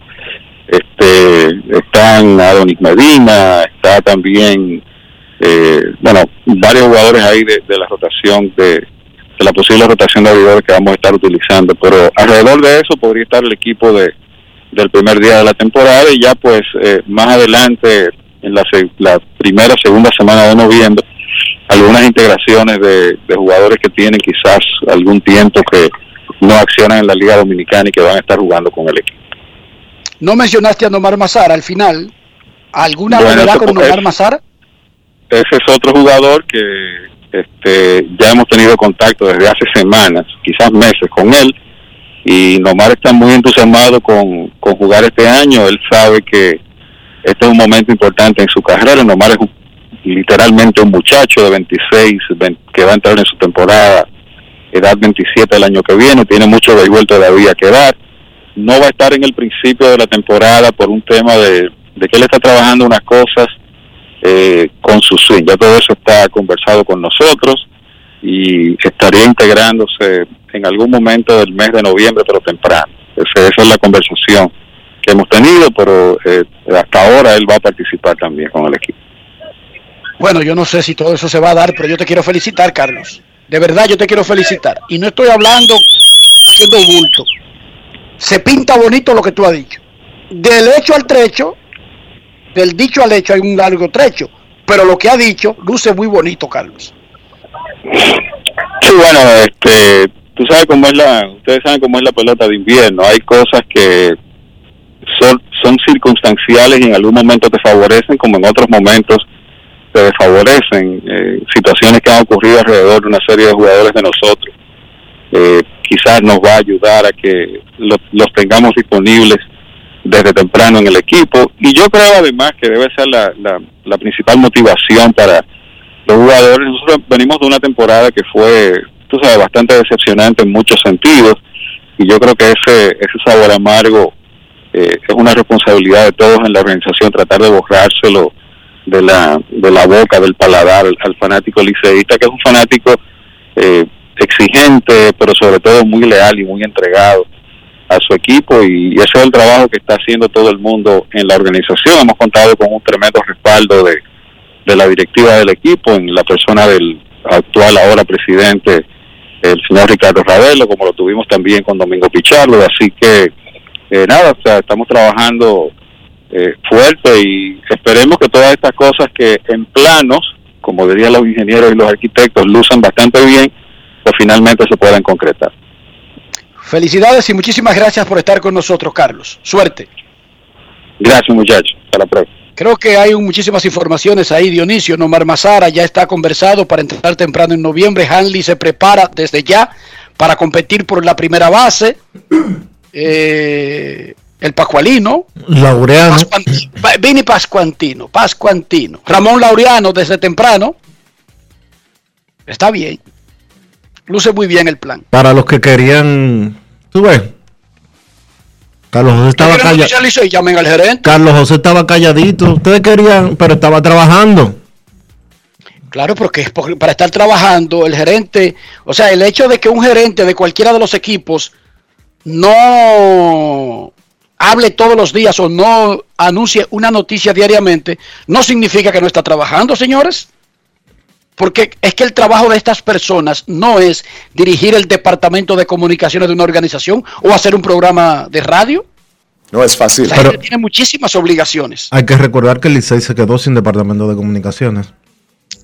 este, están Adonis Medina, está también, eh, bueno, varios jugadores ahí de, la rotación, de, de la posible rotación de abridores que vamos a estar utilizando, pero alrededor de eso podría estar el equipo de del primer día de la temporada y ya pues eh, más adelante en la, la primera segunda semana de noviembre algunas integraciones de jugadores que tienen quizás algún tiempo que no accionan en la liga dominicana y que van a estar jugando con el equipo No mencionaste a Nomar Mazara al final. ¿Alguna Bueno, novedad con es- Nomar Mazara? ese es otro jugador que este, ya hemos tenido contacto desde hace semanas, quizás meses con él, y Nomar está muy entusiasmado con, con jugar este año. Él sabe que este es un momento importante en su carrera. Nomar es un- literalmente un muchacho de 26 20 que va a entrar en su temporada, edad 27 el año que viene, tiene mucho béisbol todavía que dar. No va a estar en el principio de la temporada por un tema de, de que él está trabajando unas cosas eh, con su swing. Ya todo eso está conversado con nosotros y estaría integrándose en algún momento del mes de noviembre, pero temprano. Ese- esa es la conversación que hemos tenido, pero eh, hasta ahora él va a participar también con el equipo. Bueno, yo no sé si todo eso se va a dar, pero yo te quiero felicitar, Carlos. De verdad, yo te quiero felicitar. Y no estoy hablando haciendo bulto. Se pinta bonito lo que tú has dicho. Del hecho al trecho, del dicho al hecho hay un largo trecho. Pero lo que ha dicho luce muy bonito, Carlos. Sí, bueno, este, tú sabes cómo es la, ustedes saben cómo es la pelota de invierno. Hay cosas que son, son circunstanciales y en algún momento te favorecen, como en otros momentos te desfavorecen. Eh, situaciones que han ocurrido alrededor de una serie de jugadores de nosotros. Eh, quizás nos va a ayudar a que lo- los tengamos disponibles desde temprano en el equipo. Y yo creo además que debe ser la, la, la principal motivación para los jugadores. Nosotros venimos de una temporada que fue, tú sabes, bastante decepcionante en muchos sentidos. Y yo creo que ese, ese sabor amargo eh, es una responsabilidad de todos en la organización tratar de borrárselo de la, de la boca, del paladar al, al fanático liceísta, que es un fanático eh, exigente, pero sobre todo muy leal y muy entregado a su equipo y, ese es el trabajo que está haciendo todo el mundo en la organización. Hemos contado con un tremendo respaldo de, de la directiva del equipo en la persona del actual ahora presidente, el señor Ricardo Ravelo, como lo tuvimos también con Domingo Pichardo. Así que, eh, nada, o sea, estamos trabajando eh, fuerte y esperemos que todas estas cosas que en planos, como dirían los ingenieros y los arquitectos, lucen bastante bien, pues finalmente se puedan concretar. Felicidades y muchísimas gracias por estar con nosotros, Carlos. Suerte. Gracias, muchachos. Hasta la próxima. Creo que hay muchísimas informaciones ahí, Dionisio. Nomar Mazara ya está conversado para entrar temprano en noviembre. Hanley se prepara desde ya para competir por la primera base. Eh, el Pascualino, Laureano. Vini Pascuantino, Pascuantino. Ramón Laureano desde temprano. Está bien. Luce muy bien el plan. Para los que querían. Tú ves. Carlos José estaba ¿Quieren calladito. Llamen al gerente. Carlos José estaba calladito. Ustedes querían, pero estaba trabajando. Claro, porque para estar trabajando, el gerente, o sea, el hecho de que un gerente de cualquiera de los equipos no hable todos los días o no anuncie una noticia diariamente, no significa que no está trabajando, señores. Porque es que el trabajo de estas personas no es dirigir el departamento de comunicaciones de una organización o hacer un programa de radio. No es fácil. La gente tiene muchísimas obligaciones. Hay que recordar que el Licey se quedó sin departamento de comunicaciones.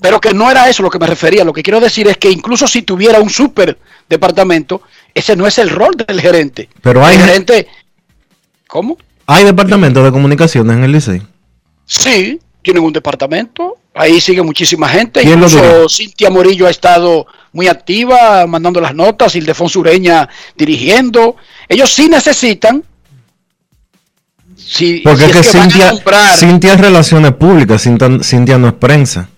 Pero que no era eso lo que me refería. Lo que quiero decir es que incluso si tuviera un super departamento, ese no es el rol del gerente. Pero hay- El gerente, ¿cómo? ¿Hay departamento de comunicaciones en el Licey? Sí, tienen un departamento. Ahí sigue muchísima gente. Incluso Cintia Morillo ha estado muy activa, mandando las notas. Ildefonso Ureña dirigiendo. Ellos sí necesitan. Si, Porque si es que, a Cintia, comprar- Cintia es relaciones públicas, Cintia, Cintia no es prensa.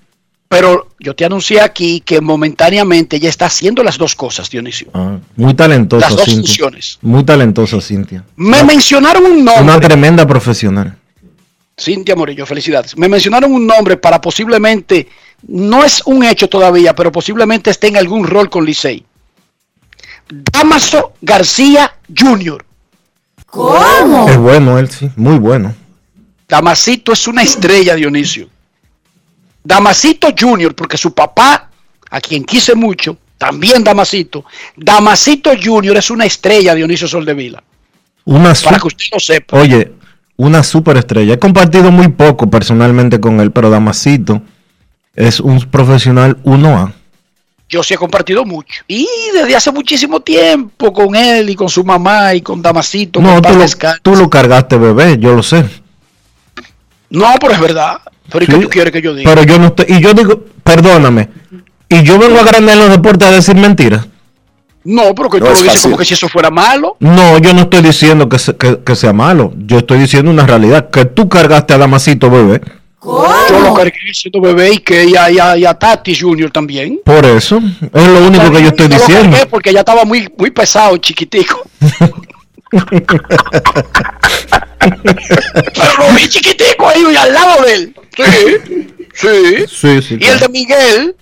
Pero yo te anuncié aquí que momentáneamente ella está haciendo las dos cosas, Dionisio. Ah, muy talentosa, Las dos Cintia. funciones. Muy talentosa, Cintia. Me mencionaron un nombre. Una tremenda profesional. Cintia Morillo, felicidades. Me mencionaron un nombre para posiblemente, no es un hecho todavía, pero posiblemente esté en algún rol con Licey. Damaso García Jr. Es bueno él, sí, muy bueno. Damasito es una estrella, Dionisio. Damasito Jr., porque su papá, a quien quise mucho, también Damasito. Damasito Jr. es una estrella, Dionisio Soldevila. Una Para que usted lo sepa. Oye, una superestrella. He compartido muy poco personalmente con él, pero Damasito es un profesional 1A. Yo sí he compartido mucho. Y desde hace muchísimo tiempo con él y con su mamá y con Damasito. No, con tú lo, descanse. tú lo cargaste, bebé, yo lo sé. No, pero es verdad. Pero ¿y qué tú quieres que yo diga? Pero yo no estoy. Y yo digo, perdóname. Y yo vengo a Grande en los deportes a decir mentiras. No, pero que No tú lo es dices fácil. como que si eso fuera malo. No, yo no estoy diciendo que, se- que- que sea malo. Yo estoy diciendo una realidad. Que tú cargaste a Damasito, bebé. Yo lo cargué siendo bebé y que y a, y a- y a Tati Junior también. Por eso. Es lo único que yo estoy Yo lo diciendo. cargué porque ya estaba muy, muy pesado, chiquitico. Pero lo vi chiquitico ahí al lado de él. Sí, sí. Sí, sí. Y el de Miguel,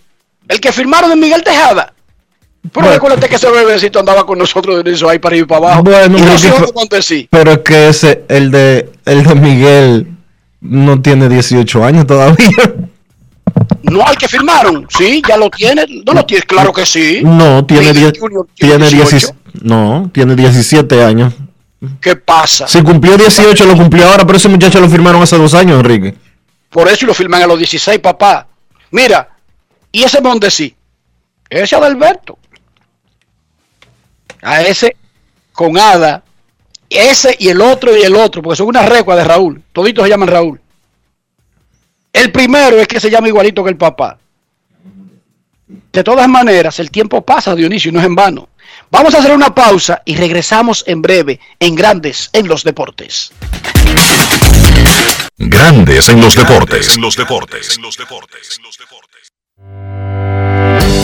el que firmaron de Miguel Tejada. Pero Bueno. recuérdate que ese bebecito andaba con nosotros de eso ahí para ir para abajo. Bueno, y no sé sí. Pero es que ese, el de, el de Miguel, no tiene 18 años todavía. No hay que firmaron. Sí, ya lo tiene. No lo tiene, claro que sí. No, tiene, Neymar die- Junior tiene 18. 16 no, tiene 17 años. ¿Qué pasa? Si cumplió 18, lo cumplió ahora, pero ese muchacho lo firmaron hace dos años, Enrique. Por eso lo firman a los 16, papá. Mira, y ese Mondesi, ese Adalberto. A ese con Ada, ese y el otro y el otro, porque son una recua de Raúl. Toditos se llaman Raúl. El primero es que se llama igualito que el papá. De todas maneras, el tiempo pasa, Dionisio, y no es en vano. Vamos a hacer una pausa y regresamos en breve en Grandes en los Deportes. Grandes en los deportes. En los deportes.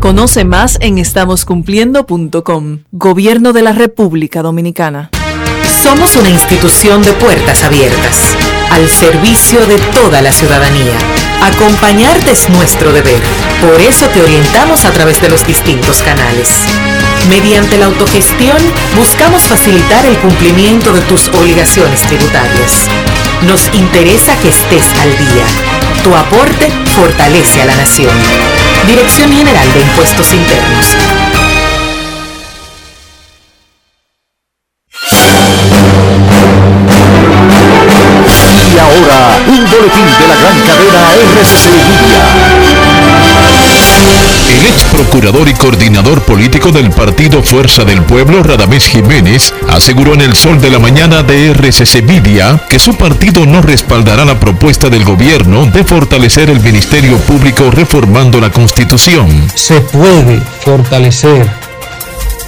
Conoce más en estamoscumpliendo.com. Gobierno de la República Dominicana. Somos una institución de puertas abiertas, al servicio de toda la ciudadanía. Acompañarte es nuestro deber. Por eso te orientamos a través de los distintos canales. Mediante la autogestión, buscamos facilitar el cumplimiento de tus obligaciones tributarias. Nos interesa que estés al día. Tu aporte fortalece a la nación. Dirección General de Impuestos Internos. Y ahora, un boletín de la gran cadena RCC ex procurador y coordinador político del partido Fuerza del Pueblo, Radamés Jiménez, aseguró en el Sol de la Mañana de RCC que su partido no respaldará la propuesta del gobierno de fortalecer el Ministerio Público reformando la Constitución. se puede fortalecer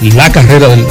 la carrera del,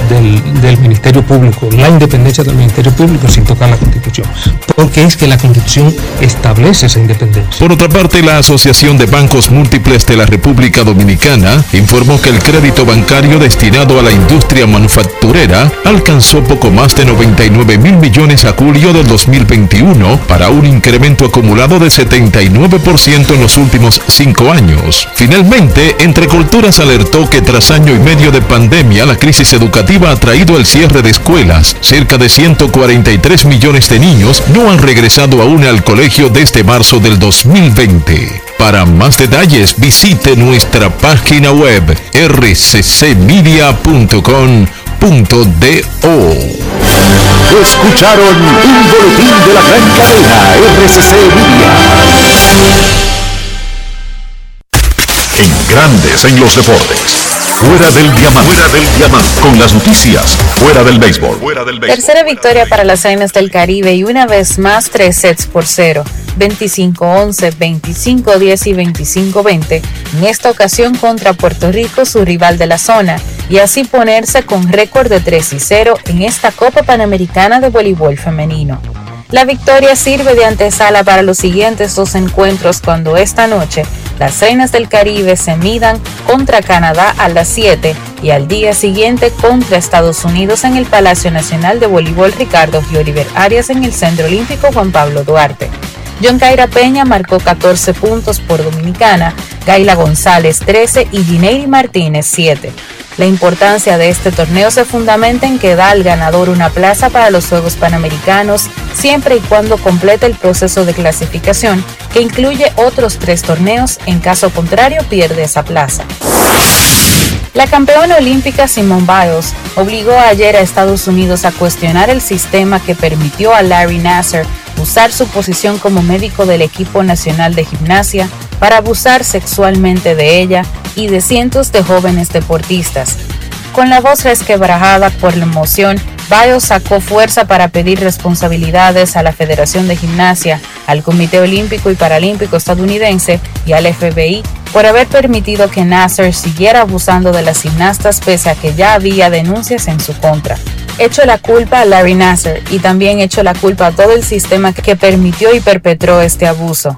del- Ministerio Público, la independencia del Ministerio Público sin tocar la Constitución, porque es que la Constitución establece esa independencia. Por otra parte, la Asociación de Bancos Múltiples de la República Dominicana informó que el crédito bancario destinado a la industria manufacturera alcanzó poco más de 99 mil millones a julio del 2021 para un incremento acumulado de 79% en los últimos cinco años. Finalmente, Entre Culturas alertó que tras año y medio de pandemia, la crisis educativa ha traído el cierre de escuelas. Cerca de 143 millones de niños no han regresado aún al colegio desde marzo del 2020. Para más detalles visite nuestra página web rccmedia.com.do. Escucharon un boletín de la gran cadena RCC Media. En Grandes en los Deportes. Fuera del diamante. Fuera del diamante. Con las noticias. Fuera del béisbol. Fuera del Tercera victoria para las Ainas del Caribe y una vez más tres sets por cero, 25-11, 25-10 y 25-20, en esta ocasión contra Puerto Rico, su rival de la zona. y así ponerse con récord de 3 y 0 en esta Copa Panamericana de Voleibol Femenino. La victoria sirve de antesala para los siguientes dos encuentros cuando esta noche las Reinas del Caribe se midan contra Canadá a las 7 y al día siguiente contra Estados Unidos en el Palacio Nacional de Voleibol Ricardo y Oliver Arias en el Centro Olímpico Juan Pablo Duarte. John Caira Peña marcó 14 puntos por Dominicana, Gaila González 13 y Gineiri Martínez 7. La importancia de este torneo se fundamenta en que da al ganador una plaza para los Juegos Panamericanos siempre y cuando complete el proceso de clasificación, que incluye otros tres torneos, en caso contrario pierde esa plaza. La campeona olímpica Simone Biles obligó ayer a Estados Unidos a cuestionar el sistema que permitió a Larry Nasser usar su posición como médico del equipo nacional de gimnasia para abusar sexualmente de ella y de cientos de jóvenes deportistas. Con la voz resquebrajada por la emoción, Biles sacó fuerza para pedir responsabilidades a la Federación de Gimnasia, al Comité Olímpico y Paralímpico estadounidense y al FBI por haber permitido que Nasser siguiera abusando de las gimnastas pese a que ya había denuncias en su contra. Echo la culpa a Larry Nasser y también echo la culpa a todo el sistema que permitió y perpetró este abuso.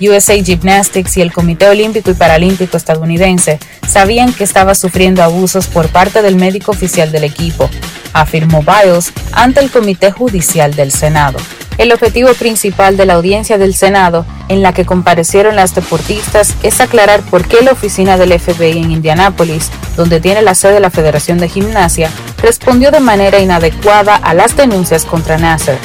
USA Gymnastics y el Comité Olímpico y Paralímpico estadounidense sabían que estaba sufriendo abusos por parte del médico oficial del equipo, afirmó Biles ante el Comité Judicial del Senado. El objetivo principal de la audiencia del Senado, en la que comparecieron las deportistas, es aclarar por qué la oficina del FBI en Indianápolis, donde tiene la sede de la Federación de Gimnasia, respondió de manera inadecuada a las denuncias contra Nasser.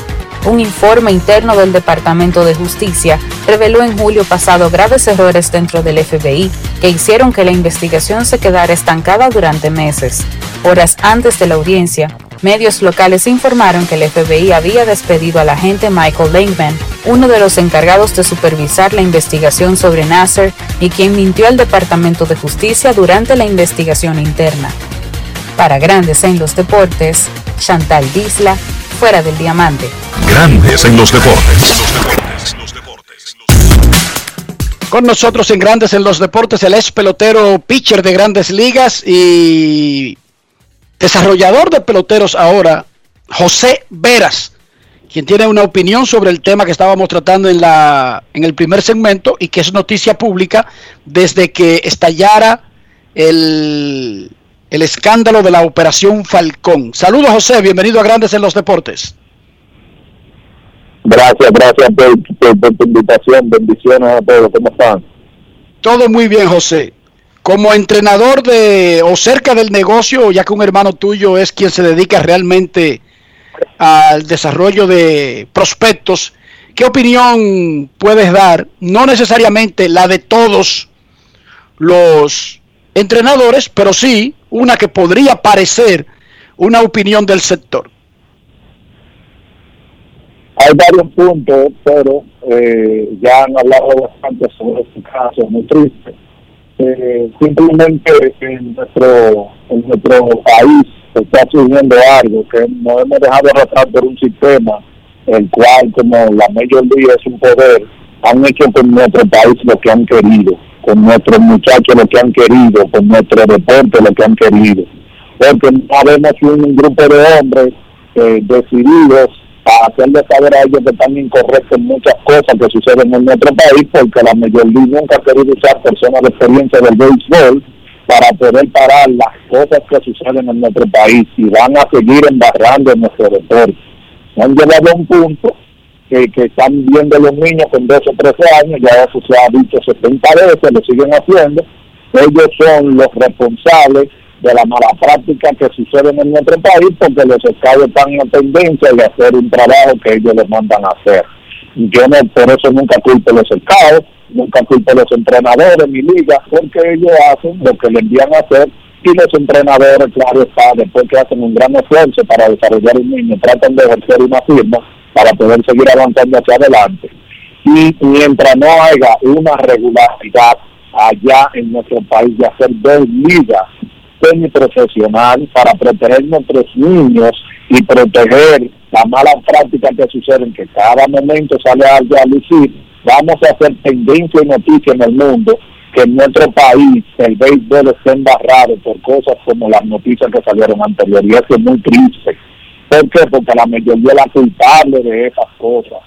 Un informe interno del Departamento de Justicia reveló en julio pasado graves errores dentro del FBI que hicieron que la investigación se quedara estancada durante meses. Horas antes de la audiencia, Medios locales informaron que el FBI había despedido al agente Michael Langman, uno de los encargados de supervisar la investigación sobre Nasser y quien mintió al Departamento de Justicia durante la investigación interna. Para Grandes en los Deportes, Chantal Disla, fuera del diamante. Grandes en los deportes. Con nosotros en Grandes en los Deportes, el ex pelotero pitcher de grandes ligas y desarrollador de peloteros ahora, José Veras, quien tiene una opinión sobre el tema que estábamos tratando en, la, en el primer segmento y que es noticia pública desde que estallara el, el escándalo de la Operación Falcón. Saludos José, bienvenido a Grandes en los Deportes. Gracias, gracias por, por tu invitación, bendiciones a todos, ¿cómo están? Todo muy bien José como entrenador de o cerca del negocio, ya que un hermano tuyo es quien se dedica realmente al desarrollo de prospectos, ¿qué opinión puedes dar? No necesariamente la de todos los entrenadores, pero sí una que podría parecer una opinión del sector. Hay varios puntos, pero eh, ya han hablado bastante sobre este caso, muy triste eh, simplemente en nuestro, en nuestro país está surgiendo algo que nos hemos dejado arrastrar por un sistema el cual como la mayoría es un poder han hecho con nuestro país lo que han querido con nuestros muchachos lo que han querido con nuestro deporte lo que han querido porque no vemos un grupo de hombres eh, decididos a hacerle saber a ellos que están incorrectos en muchas cosas que suceden en nuestro país, porque la mayoría nunca ha querido usar personas de experiencia del béisbol para poder parar las cosas que suceden en nuestro país y van a seguir embarrando en nuestro deporte. Han llegado a un punto que, están viendo los niños con 12 o 13 años, ya eso se ha dicho 70 veces, lo siguen haciendo, ellos son los responsables de la mala práctica que suceden en nuestro país porque los estados están en tendencia de hacer un trabajo que ellos les mandan a hacer. Yo no, por eso nunca culpo los estados, nunca culpo a los entrenadores ni ligas, porque ellos hacen lo que les envían a hacer y los entrenadores, claro está, después que hacen un gran esfuerzo para desarrollar un niño, tratan de ejercer una firma para poder seguir avanzando hacia adelante. Y mientras no haya una regularidad allá en nuestro país de hacer dos ligas profesional para proteger nuestros niños y proteger la mala práctica que suceden, que cada momento sale algo a lucir, vamos a hacer tendencia y noticia en el mundo que en nuestro país el béisbol está embarrado por cosas como las noticias que salieron anteriores. Y eso es muy triste. ¿Por qué? Porque la mayoría es la culpable de esas cosas.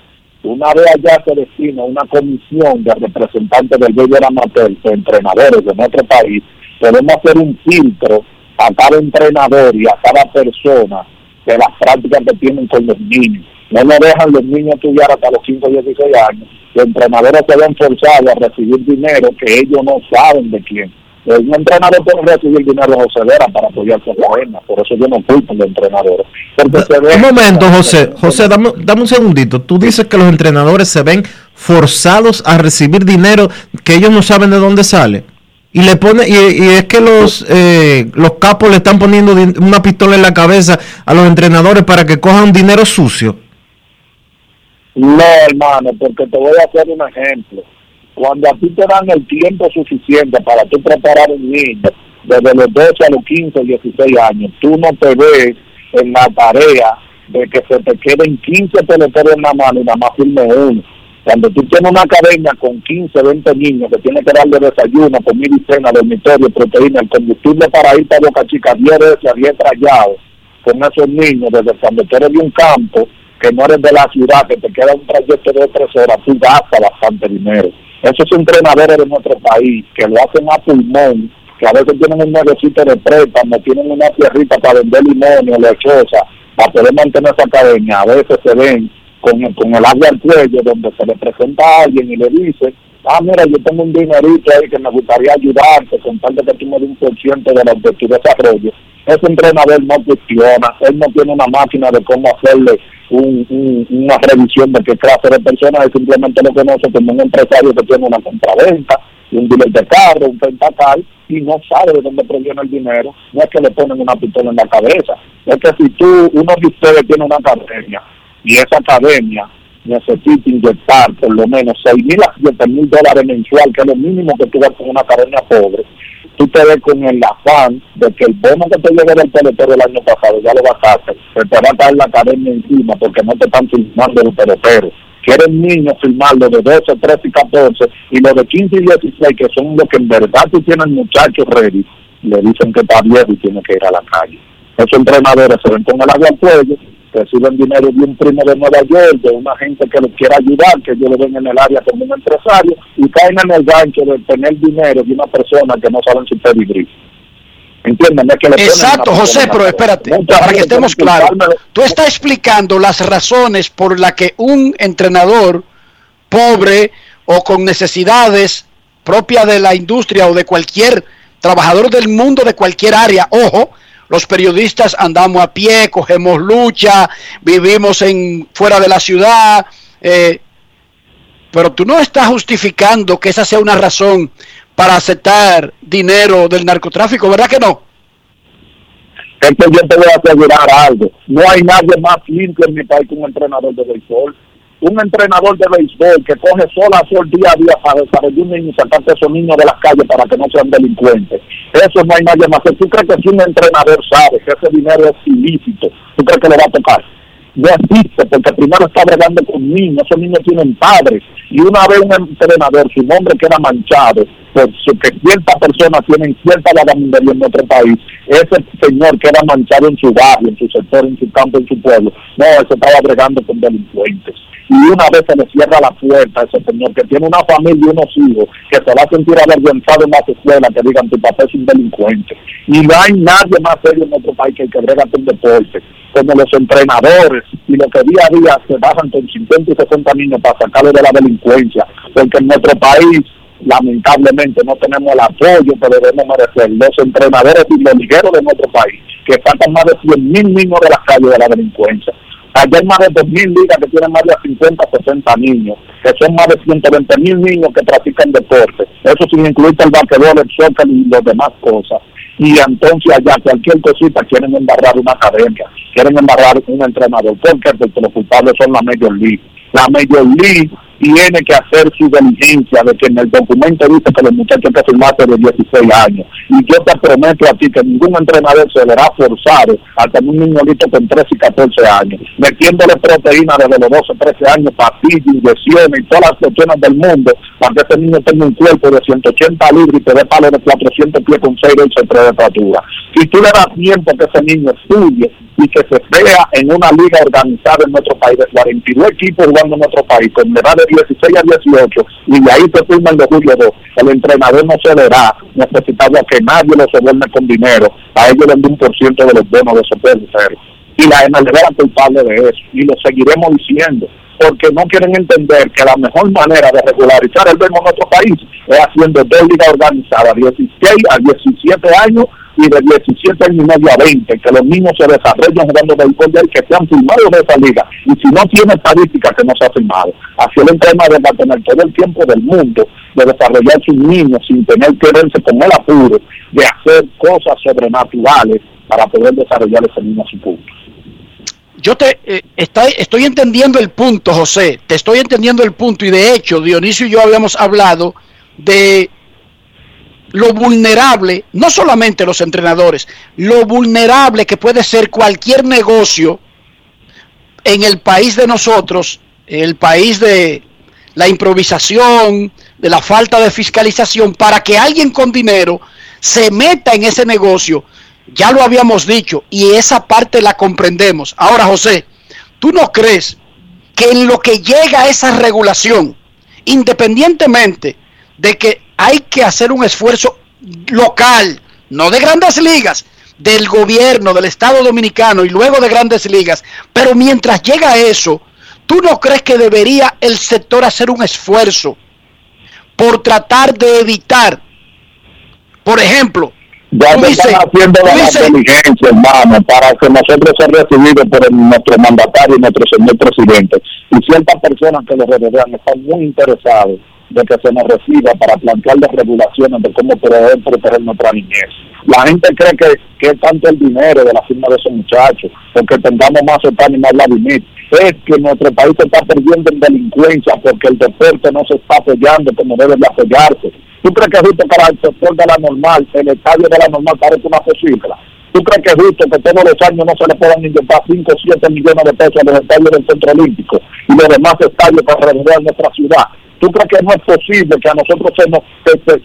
Una vez allá se destina una comisión de representantes del béisbol amateur, de entrenadores de nuestro país, podemos hacer un filtro a cada entrenador y a cada persona de las prácticas que tienen con los niños. No nos dejan los niños estudiar hasta los 15 o 16 años. Los entrenadores se ven forzados a recibir dinero que ellos no saben de quién. Un entrenador puede recibir dinero José Vera para apoyar su cadena, por eso yo no culpo los entrenadores. Un momento, José. José, dame, dame un segundito. Tú dices que los entrenadores se ven forzados a recibir dinero que ellos no saben de dónde sale y le pone y, y es que los eh, los capos le están poniendo una pistola en la cabeza a los entrenadores para que cojan dinero sucio. No, hermano, porque te voy a hacer un ejemplo. Cuando a ti te dan el tiempo suficiente para tú preparar un niño, desde los 12 a los 15 o 16 años, tú no te ves en la tarea de que se te queden 15 peloteros en la mano y nada más firme uno. Cuando tú tienes una academia con 15, 20 niños que tienes que darle desayuno, comida y cena, dormitorio, proteína, el combustible para ir para Boca Chica 10 veces a 10 trayados con esos niños desde cuando tú eres de un campo, que no eres de la ciudad, que te queda un trayecto de tres horas, tú gastas bastante dinero. Esos entrenadores de nuestro país que lo hacen a pulmón, que a veces tienen un negocio de préstamo, tienen una tierrita para vender limón o lechosa, para poder mantener esa academia, a veces se ven con, con el agua al cuello, donde se le presenta a alguien y le dice, ah, mira, yo tengo un dinerito ahí que me gustaría ayudarte, con tal de que tú me des un por de, lo, de tu desarrollo. Ese entrenador no cuestiona, él no tiene una máquina de cómo hacerle un, un, una revisión de qué clase de persona, él simplemente lo conoce como un empresario que tiene una compraventa, un dealer de carro, un pentacal, y no sabe de dónde proviene el dinero. No es que le ponen una pistola en la cabeza, es que si tú, uno de ustedes tiene una academia, y esa academia necesita inyectar por lo menos 6 mil a 7 mil dólares mensual, que es lo mínimo que tú vas con una academia pobre, tú te ves con el afán de que el bono que te llegue del pelotero el año pasado ya lo hacer, se te va a caer la academia encima porque no te están filmando los peloteros. Quieren niños filmarlo de 12, 13 y 14 y los de 15 y 16 que son los que en verdad tú tienes muchachos ready, le dicen que está viejo y tiene que ir a la calle. Esos entrenadores se ven con el agua al cuello reciben dinero de un primo de Nueva York, de una gente que les quiera ayudar, que ellos lo ven en el área como un empresario, y caen en el gancho de tener dinero de una persona que no saben su pedigrí. ¿Entienden? Es que le Exacto, José, pero espérate, para que estemos claros. Tú estás explicando las razones por las que un entrenador pobre o con necesidades propias de la industria o de cualquier trabajador del mundo de cualquier área, ojo, los periodistas andamos a pie, cogemos lucha, vivimos en fuera de la ciudad, eh, pero tú no estás justificando que esa sea una razón para aceptar dinero del narcotráfico, ¿verdad que no? Es que yo te voy a asegurar algo. No hay nadie más limpio en mi país que un entrenador de béisbol un entrenador de béisbol que coge sola a sol día a día para desarrollar un niño y sacarte a esos niños de las calles para que no sean delincuentes. Eso no hay nadie más. ¿Tú crees que si un entrenador sabe que ese dinero es ilícito, tú crees que le va a tocar? No existe, porque primero está bregando con niños, esos niños tienen padres, y una vez un entrenador, su nombre queda manchado, por que cierta persona tiene cierta vagabundería en nuestro país, ese señor queda manchado en su barrio, en su sector, en su campo, en su pueblo. No, eso estaba bregando con delincuentes y una vez se le cierra la puerta a ese señor que tiene una familia y unos hijos que se va a sentir avergonzado en las escuelas que digan tu papá es un delincuente y no hay nadie más serio en nuestro país que el que brega con deporte como los entrenadores y los que día a día se bajan con 50 y 60 niños para sacarlo de la delincuencia porque en nuestro país lamentablemente no tenemos el apoyo que debemos merecer. Los entrenadores y los ligueros de nuestro país que sacan más de 100 mil niños de las calles de la delincuencia Allá hay más de 2.000 ligas que tienen más de 50, 60 niños, que son más de 120 mil niños que practican deporte. Eso sin incluir el basquetbol, el soccer y las demás cosas. Y entonces allá cualquier cosita quieren embarrar una academia, quieren embarrar un entrenador. Porque los culpables son la Major League. La Major League tiene que hacer su diligencia de que en el documento dice que los muchachos que firmaste de 16 años. y yo te prometo a ti que ningún entrenador se verá forzado a tener un niño listo con 13 y 14 años, metiéndole proteína desde los 12, 13 años, pastillas, inyecciones y todas las cuestiones del mundo para que ese niño tenga un cuerpo de 180 libras y te dé palo de 400 pies con 6 de estatura. Si tú le das tiempo que ese niño estudie y que se vea en una liga organizada en nuestro país, de 42 equipos jugando en nuestro país, con edad de 16 a 18, y de ahí se firman los julio 2, el entrenador no se verá necesitado a que nadie lo soborne con dinero, a ellos le un por ciento de los bonos de esos cero. Y la MLB era culpable de eso, y lo seguiremos diciendo porque no quieren entender que la mejor manera de regularizar el béisbol en nuestro país es haciendo dos ligas organizadas, 16 a 17 años y de 17 años y medio a 20, que los niños se desarrollen jugando béisbol que se han firmado de esa liga. Y si no tiene estadística, que no se ha firmado. Así el entrenador va a tener todo el tiempo del mundo de desarrollar sus niños sin tener que verse con el apuro de hacer cosas sobrenaturales para poder desarrollar ese niño a su punto yo te eh, estoy entendiendo el punto, José, te estoy entendiendo el punto y de hecho Dionisio y yo habíamos hablado de lo vulnerable, no solamente los entrenadores, lo vulnerable que puede ser cualquier negocio en el país de nosotros, el país de la improvisación, de la falta de fiscalización, para que alguien con dinero se meta en ese negocio ya lo habíamos dicho y esa parte la comprendemos. Ahora, José, ¿tú no crees que en lo que llega esa regulación, independientemente de que hay que hacer un esfuerzo local, no de grandes ligas, del gobierno, del Estado Dominicano y luego de grandes ligas, pero mientras llega eso, ¿tú no crees que debería el sector hacer un esfuerzo por tratar de evitar, por ejemplo, ya se están haciendo la inteligencia, hermano, para que nosotros seamos recibidos por nuestro mandatario y nuestro señor presidente. Y ciertas personas que lo rodean están muy interesados de que se nos reciba para plantear las regulaciones de cómo poder proteger nuestra niñez. La gente cree que, que es tanto el dinero de la firma de esos muchachos, porque tengamos más OTAN y más Vladimir. Es que nuestro país se está perdiendo en delincuencia porque el deporte no se está apoyando como debe de apoyarse ¿Tú crees que justo para el sector de la normal, el estadio de la normal parece una posible? ¿Tú crees que es justo que todos los años no se le puedan inyectar 5 o 7 millones de pesos a los estadios del Centro Olímpico y los demás estadios para remover nuestra ciudad? ¿Tú crees que no es posible que a nosotros se nos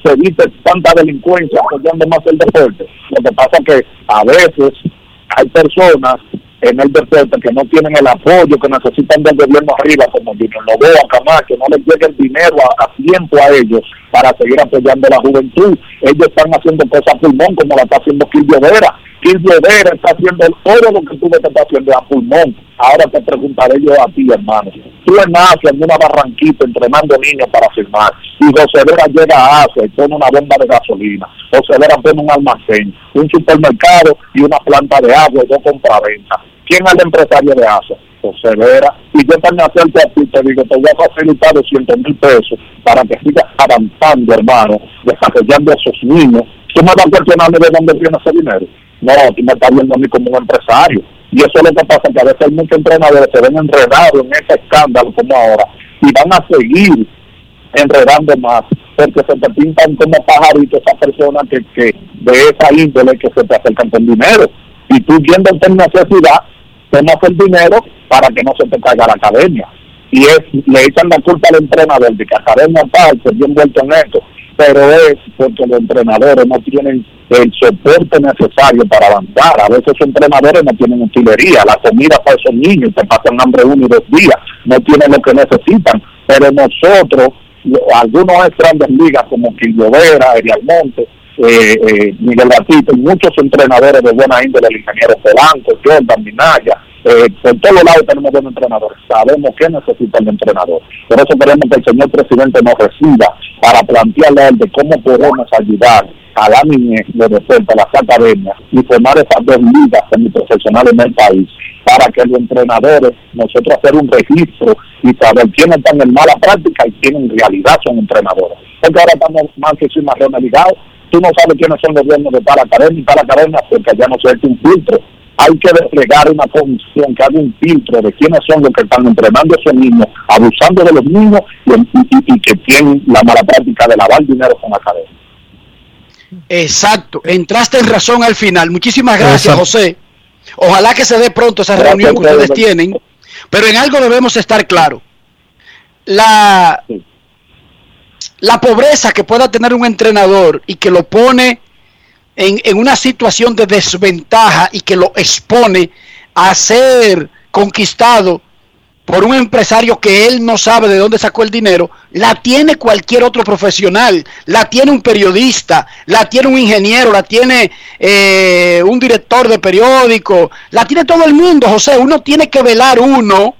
se, evite tanta delincuencia apoyando más el deporte? Lo que pasa es que a veces hay personas en el deporte que no tienen el apoyo que necesitan del gobierno arriba, como Junior Novoa, Camar, que no les llegue el dinero a, tiempo a ellos para seguir apoyando a la juventud. Ellos están haciendo cosas pulmón, como la está haciendo Quillo Vera. Quillo Vera está haciendo todo lo que tú me estás haciendo a pulmón. Ahora te preguntaré yo a ti, hermano. Tú en Asia, en una barranquita, entrenando niños para firmar. Y José Vera llega a Asia y pone una bomba de gasolina. José Vera pone un almacén, un supermercado y una planta de agua y dos compraventas ¿Quién es el empresario de ASA? José Vera. Y yo también acerco a ti te digo, te voy a facilitar 200 mil pesos para que sigas avanzando, hermano, desarrollando a esos niños. ¿Tú me vas a cuestionar de dónde viene ese dinero? No, tú me estás viendo a mí como un empresario. Y eso es lo que pasa, que a veces hay muchos entrenadores se ven enredados en ese escándalo como ahora y van a seguir enredando más porque se te pintan como pajaritos esas personas que, que de esa índole que se te acercan con dinero. Y tú viendo en necesidad, tomas el dinero para que no se te caiga la academia. Y es, le echan la culpa al entrenador de que academia tal, se bien vuelto en esto, pero es porque los entrenadores no tienen el soporte necesario para avanzar. A veces los entrenadores no tienen utilería, la comida para esos niños, te pasan hambre uno y dos días, no tienen lo que necesitan. Pero nosotros, algunos de grandes ligas como Quillovera, Ariel Monte, eh, eh, Miguel Batito y muchos entrenadores de buena índole, el ingeniero Polanco, Jordan, Minaya, eh, por todos lados tenemos buenos entrenadores, sabemos qué necesita el entrenador. Por eso queremos que el señor presidente nos reciba para plantearle de cómo podemos ayudar a la niñez de deporte, a las academias y formar esas dos ligas semiprofesionales en el país para que los entrenadores, nosotros hacer un registro y saber quiénes están en mala práctica y quiénes en realidad son entrenadores. Porque ahora estamos más que sin más ligados tú no sabes quiénes son los dueños de tal academia y tal academia porque ya no se hace un filtro. Hay que desplegar una comisión que haga un filtro de quiénes son los que están entrenando a esos niños, abusando de los niños y, que tienen la mala práctica de lavar dinero con la academia. Exacto, entraste en razón al final. Muchísimas gracias, Exacto. José. Ojalá que se dé pronto esa Gracias reunión que ustedes tienen, pero en algo debemos estar claros. La, la pobreza que pueda tener un entrenador y que lo pone en, en una situación de desventaja y que lo expone a ser conquistado por un empresario que él no sabe de dónde sacó el dinero, la tiene cualquier otro profesional, la tiene un periodista, la tiene un ingeniero, la tiene eh, un director de periódico, la tiene todo el mundo, José, uno tiene que velar uno,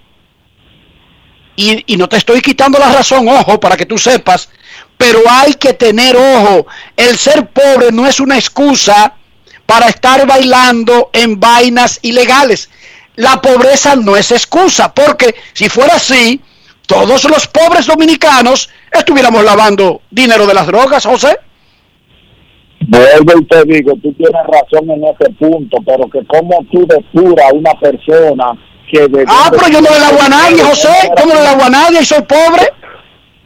y, y no te estoy quitando la razón, ojo, para que tú sepas, pero hay que tener ojo, el ser pobre no es una excusa para estar bailando en vainas ilegales. La pobreza no es excusa, porque si fuera así, todos los pobres dominicanos estuviéramos lavando dinero de las drogas, José. Vuelvo y te digo, tú tienes razón en ese punto, pero que como tú depuras a una persona que... De Ah, pero yo no le lavo a nadie, José. Yo no le lavo a nadie y soy pobre.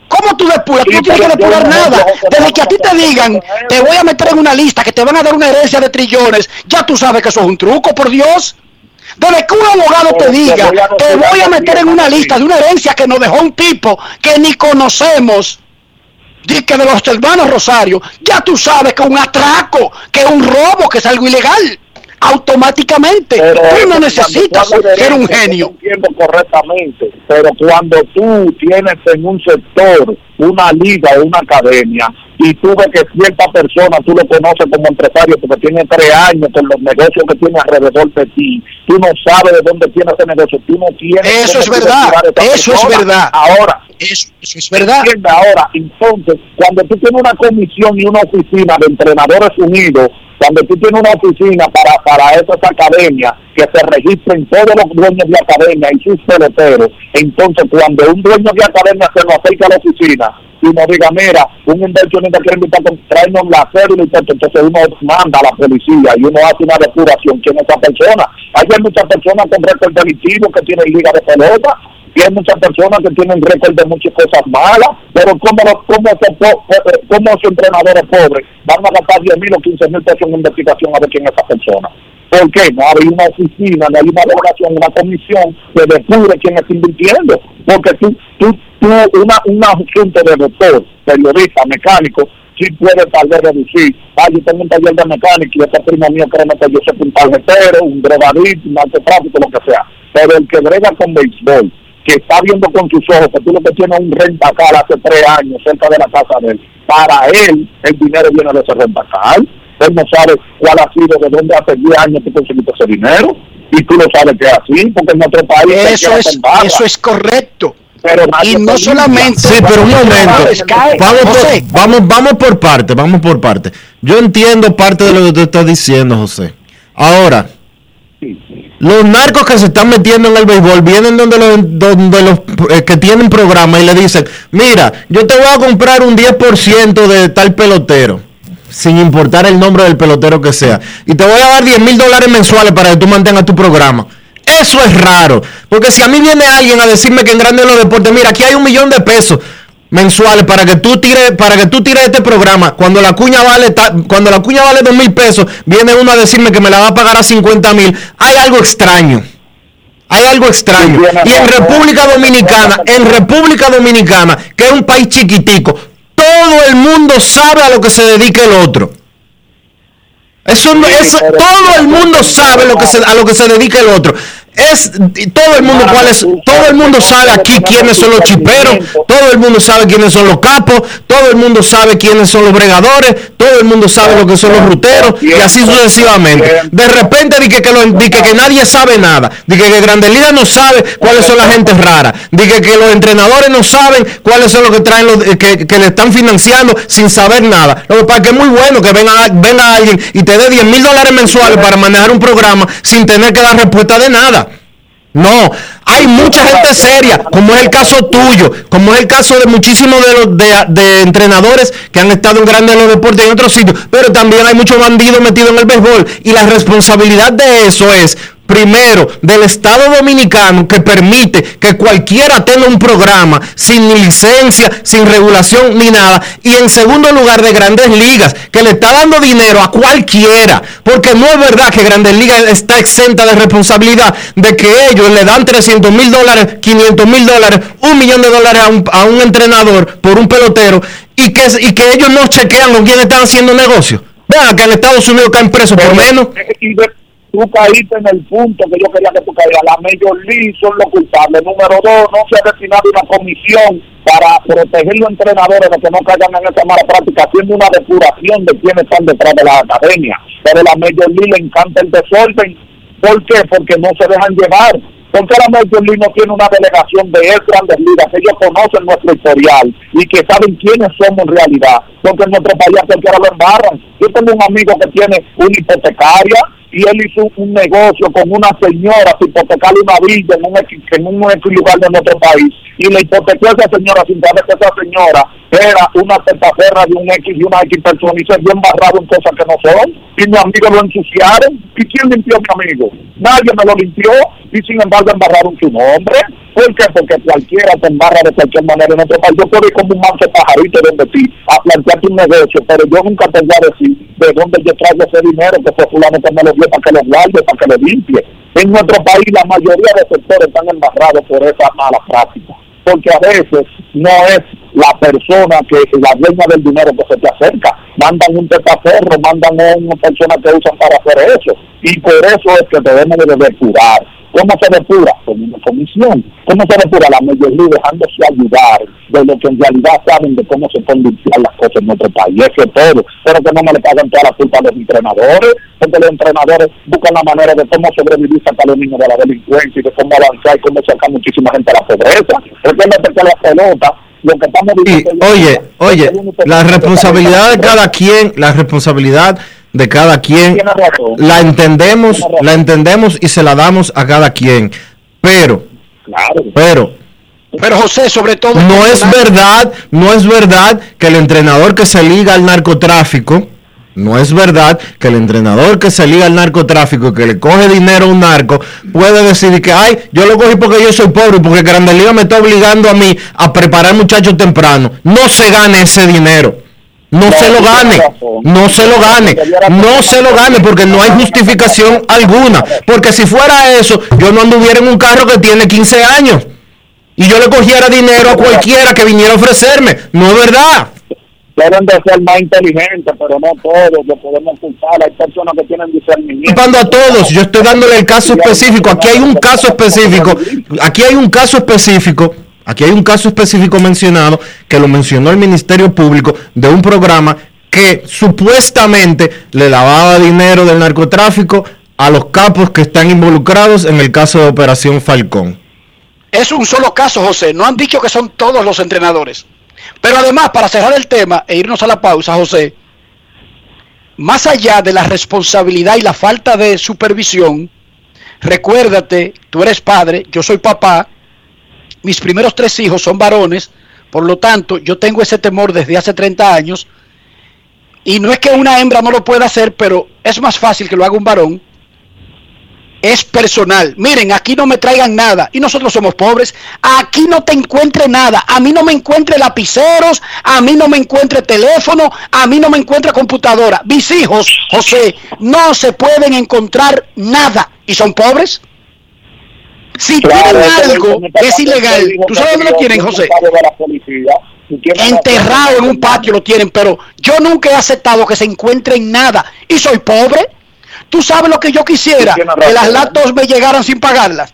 ¿Cómo tú depuras? Tú no tienes que depurar nada. Desde que a ti te digan, te voy a meter en una lista que te van a dar una herencia de trillones, ya tú sabes que eso es un truco, por Dios. Desde que un abogado te diga, te voy a meter en una lista de una herencia que nos dejó un tipo que ni conocemos, que de los hermanos Rosario, ya tú sabes que es un atraco, que es un robo, que es algo ilegal. Automáticamente, Pero tú no necesitas ser un genio. correctamente, pero cuando tú tienes en un sector una liga o una academia y tú ves que cierta persona tú lo conoces como empresario porque tiene tres años con los negocios que tiene alrededor de ti, tú no sabes de dónde tiene ese negocio, tú no tienes Eso es verdad, eso es persona. verdad. Ahora, eso, es verdad. Ahora, entonces, cuando tú tienes una comisión y una oficina de entrenadores unidos, cuando tú tienes una oficina para, para esas academias que se registren todos los dueños de academia y sus peloteros, entonces cuando un dueño de academia se nos acerca a la oficina y nos diga, mira, un inversionista quiere invitar a traernos la cédula entonces uno manda a la policía y uno hace una depuración quién es esa persona. Hay muchas personas con récord delictivo que tienen liga de pelota, y hay muchas personas que tienen récord de muchas cosas malas, pero ¿cómo, los- cómo, po- eh, cómo esos entrenadores pobres van a gastar 10 mil o 15 mil pesos en investigación a ver quién es esa persona? ¿Por qué? No hay una oficina, no hay una delegación, una comisión que depure quién está invirtiendo. Porque tú, tú, tú una, una asunto de doctor, periodista, mecánico, sí puede tal vez reducir. Ah, yo tengo un taller de mecánica y ese primo mío cree que yo soy un tarjetero, un drogadicto, un narcotráfico, lo que sea. Pero el que brega con béisbol, que está viendo con sus ojos que tú lo que tienes es un rentacar hace tres años cerca de la casa de él, para él el dinero viene de ese rentacar. Él no sabe cuál ha sido, de dónde hace 10 años tú conseguiste ese dinero. Y tú lo sabes que es así, porque en nuestro país... Eso es, eso es correcto. Pero y no solamente... Sí, pero un momento. Vamos José, por, vamos, vamos por parte, vamos por parte. Yo entiendo parte de lo que tú estás diciendo, José. Ahora, los narcos que se están metiendo en el béisbol vienen donde los, donde los eh, que tienen programa y le dicen, mira, yo te voy a comprar un 10% de tal pelotero, sin importar el nombre del pelotero que sea, y te voy a dar 10 mil dólares mensuales para que tú mantengas tu programa. Eso es raro, porque si a mí viene alguien a decirme que en Grande los Deportes, mira, aquí hay un millón de pesos mensuales para que tú tires para que tú tires este programa cuando la cuña vale ta- cuando la cuña vale dos mil pesos viene uno a decirme que me la va a pagar a 50 mil. Hay algo extraño. Hay algo extraño. Y en República Dominicana en República Dominicana que es un país chiquitico todo el mundo sabe a lo que se dedica el otro. Eso todo el mundo sabe lo que se, a lo que se dedica el otro es todo el mundo cuál es todo el mundo sabe aquí quiénes son los chiperos todo el mundo sabe quiénes son los capos todo el mundo sabe quiénes son los bregadores todo el mundo sabe lo que son los ruteros y así sucesivamente. De repente di que, que, nadie sabe nada di que, Grandes Ligas no sabe cuáles son las gentes raras di que, que los entrenadores no saben cuáles son los que traen los que, que le están financiando sin saber nada. Lo que pasa es que es muy bueno que venga, venga alguien y te dé 10 mil dólares mensuales para manejar un programa sin tener que dar respuesta de nada no, hay mucha gente seria, como es el caso tuyo, como es el caso de muchísimos de los de, entrenadores que han estado en grandes los deportes en otros sitios, pero también hay muchos bandidos metidos en el béisbol y la responsabilidad de eso es primero, del Estado Dominicano que permite que cualquiera tenga un programa sin licencia, sin regulación ni nada. Y en segundo lugar, de Grandes Ligas, que le está dando dinero a cualquiera. Porque no es verdad que Grandes Ligas está exenta de responsabilidad de que ellos le dan 300 mil dólares, 500 mil dólares, un millón de dólares a un, a un entrenador por un pelotero y que, y que ellos no chequean con quién están haciendo negocio. Vean que en Estados Unidos caen presos por menos. Tú caíste en el punto que yo quería que tú caías. La Major League son los culpables. Número dos, no se ha destinado una comisión para proteger los entrenadores de que no caigan en esa mala práctica, haciendo una depuración de quienes están detrás de la academia. Pero la Major League le encanta el desorden. ¿Por qué? Porque no se dejan llevar. Porque la Major League no tiene una delegación de ex grandes ligas, ellos conocen nuestro historial y que saben quiénes somos en realidad. Porque en nuestro país cualquiera lo embarran. Yo tengo un amigo que tiene una hipotecaria y él hizo un negocio con una señora para hipotecarle una villa en un, en un lugar de nuestro país. Y le hipotecó a esa señora sin saber que esa señora era una testaferra de un X y una X persona y se vio embarrado en cosas que no son. Y mi amigo lo ensuciaron. ¿y quién limpió a mi amigo? nadie me lo limpió. Y sin embargo embarraron su nombre. ¿por qué? porque cualquiera te embarra de cualquier manera en otro país. Yo puedo ir como un manso pajarito donde ti a plantearte un negocio pero yo nunca te voy a decir de dónde yo traigo ese dinero que fue fulano que me lo dio para que lo guarde, para que lo limpie en nuestro país la mayoría de sectores están embarrados por esa mala práctica porque a veces no es la persona que la dueña del dinero que se te acerca. Mandan un testaferro, mandan a una persona que usan para hacer eso. Y por eso es que debemos de depurar. ¿Cómo se depura? Con una comisión. ¿Cómo se depura? La mayoría dejándose ayudar de lo que en realidad saben de cómo se pueden limpiar las cosas en nuestro país. Eso es todo. Pero que no me le pagan toda la culpa a los entrenadores, porque los entrenadores buscan la manera de cómo sobrevivir sacar a los niños de la delincuencia y de cómo avanzar y cómo sacar muchísima gente a la pobreza. Recuerda que la pelota, lo que estamos Y, oye, oye, la responsabilidad de cada quien, la responsabilidad de cada quien, la entendemos, la entendemos y se la damos a cada quien. Pero, Claro. pero, Pero José, sobre todo... no es verdad, no es verdad que el entrenador que se liga al narcotráfico, no es verdad que el entrenador que se liga al narcotráfico y que le coge dinero a un narco puede decir que, ay, yo lo cogí porque yo soy pobre, porque Grande Liga me está obligando a mí a preparar muchachos temprano. No se gane ese dinero. No se lo gane, no se lo gane, no se lo gane porque no hay justificación alguna. Porque si fuera eso, yo no anduviera en un carro que tiene 15 años y yo le cogiera dinero a cualquiera que viniera a ofrecerme. No es verdad. Deben de ser más inteligentes, pero no todos lo podemos culpar. Hay personas que tienen discernimiento. Culpando a todos, yo estoy dándole el caso específico. Aquí hay un caso específico. Aquí hay un caso específico. Aquí hay un caso específico mencionado que lo mencionó el Ministerio Público de un programa que supuestamente le lavaba dinero del narcotráfico a los capos que están involucrados en el caso de Operación Falcón. Es un solo caso, José. No han dicho que son todos los entrenadores. Pero además, para cerrar el tema e irnos a la pausa, José, más allá de la responsabilidad y la falta de supervisión, recuérdate, tú eres padre, yo soy papá, mis primeros tres hijos son varones, por lo tanto, yo tengo ese temor desde hace 30 años, y no es que una hembra no lo pueda hacer, pero es más fácil que lo haga un varón, es personal. Miren, aquí no me traigan nada. Y nosotros somos pobres. Aquí no te encuentre nada. A mí no me encuentre lapiceros. A mí no me encuentre teléfono. A mí no me encuentre computadora. Mis hijos, José, no se pueden encontrar nada. ¿Y son pobres? Si Claro, tienen algo que es ilegal, ¿tú sabes dónde lo tienen, José? Enterrado en un patio lo tienen, pero yo nunca he aceptado que se encuentre en nada. Y soy pobre. Tú sabes lo que yo quisiera, que las latos me llegaran sin pagarlas.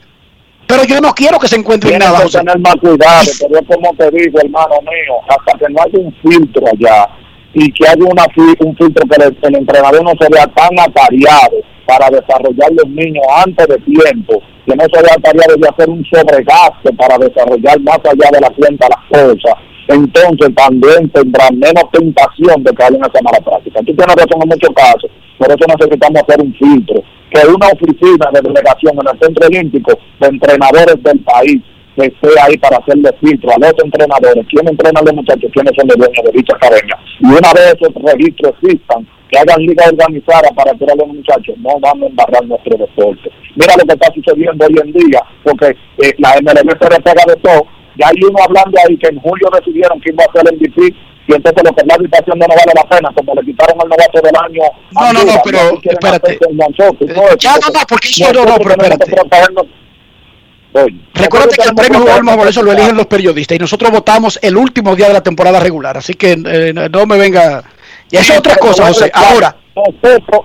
Pero yo no quiero que se encuentre en Tienes nada, que José. tener más cuidado, pero como te digo, hermano mío, hasta que no haya un filtro allá y que haya una, un filtro que el, entrenador no se vea tan atareado para desarrollar los niños antes de tiempo, que no se vea atareado de hacer un sobregasto para desarrollar más allá de la cuenta las cosas, entonces también tendrán menos tentación de caer en esa mala práctica. Tú tienes razón en muchos casos, por eso necesitamos hacer un filtro, que una oficina de delegación en el Centro Olímpico de entrenadores del país que esté ahí para hacerle filtro a los entrenadores, quién entrena a los muchachos, quiénes son los dueños de dicha academia. Y una vez esos registros existan, que hagan liga organizada para tirar a los muchachos, no van a embarrar nuestro deporte. Mira lo que está sucediendo hoy en día, porque eh, la MLB se repega de todo. Ya hay uno hablando ahí que en julio decidieron que iba a ser el MVP y entonces lo que está haciendo no vale la pena, como le quitaron el novato del año. No, no, no, pero espérate. Ya no, no, porque eso no, no, pero espérate. Recuerda que el premio Jugador por eso lo eligen los periodistas y nosotros votamos el último día de la temporada regular, así que eh, no me venga. Y eso es otra cosa, José. Ahora. Nosotros,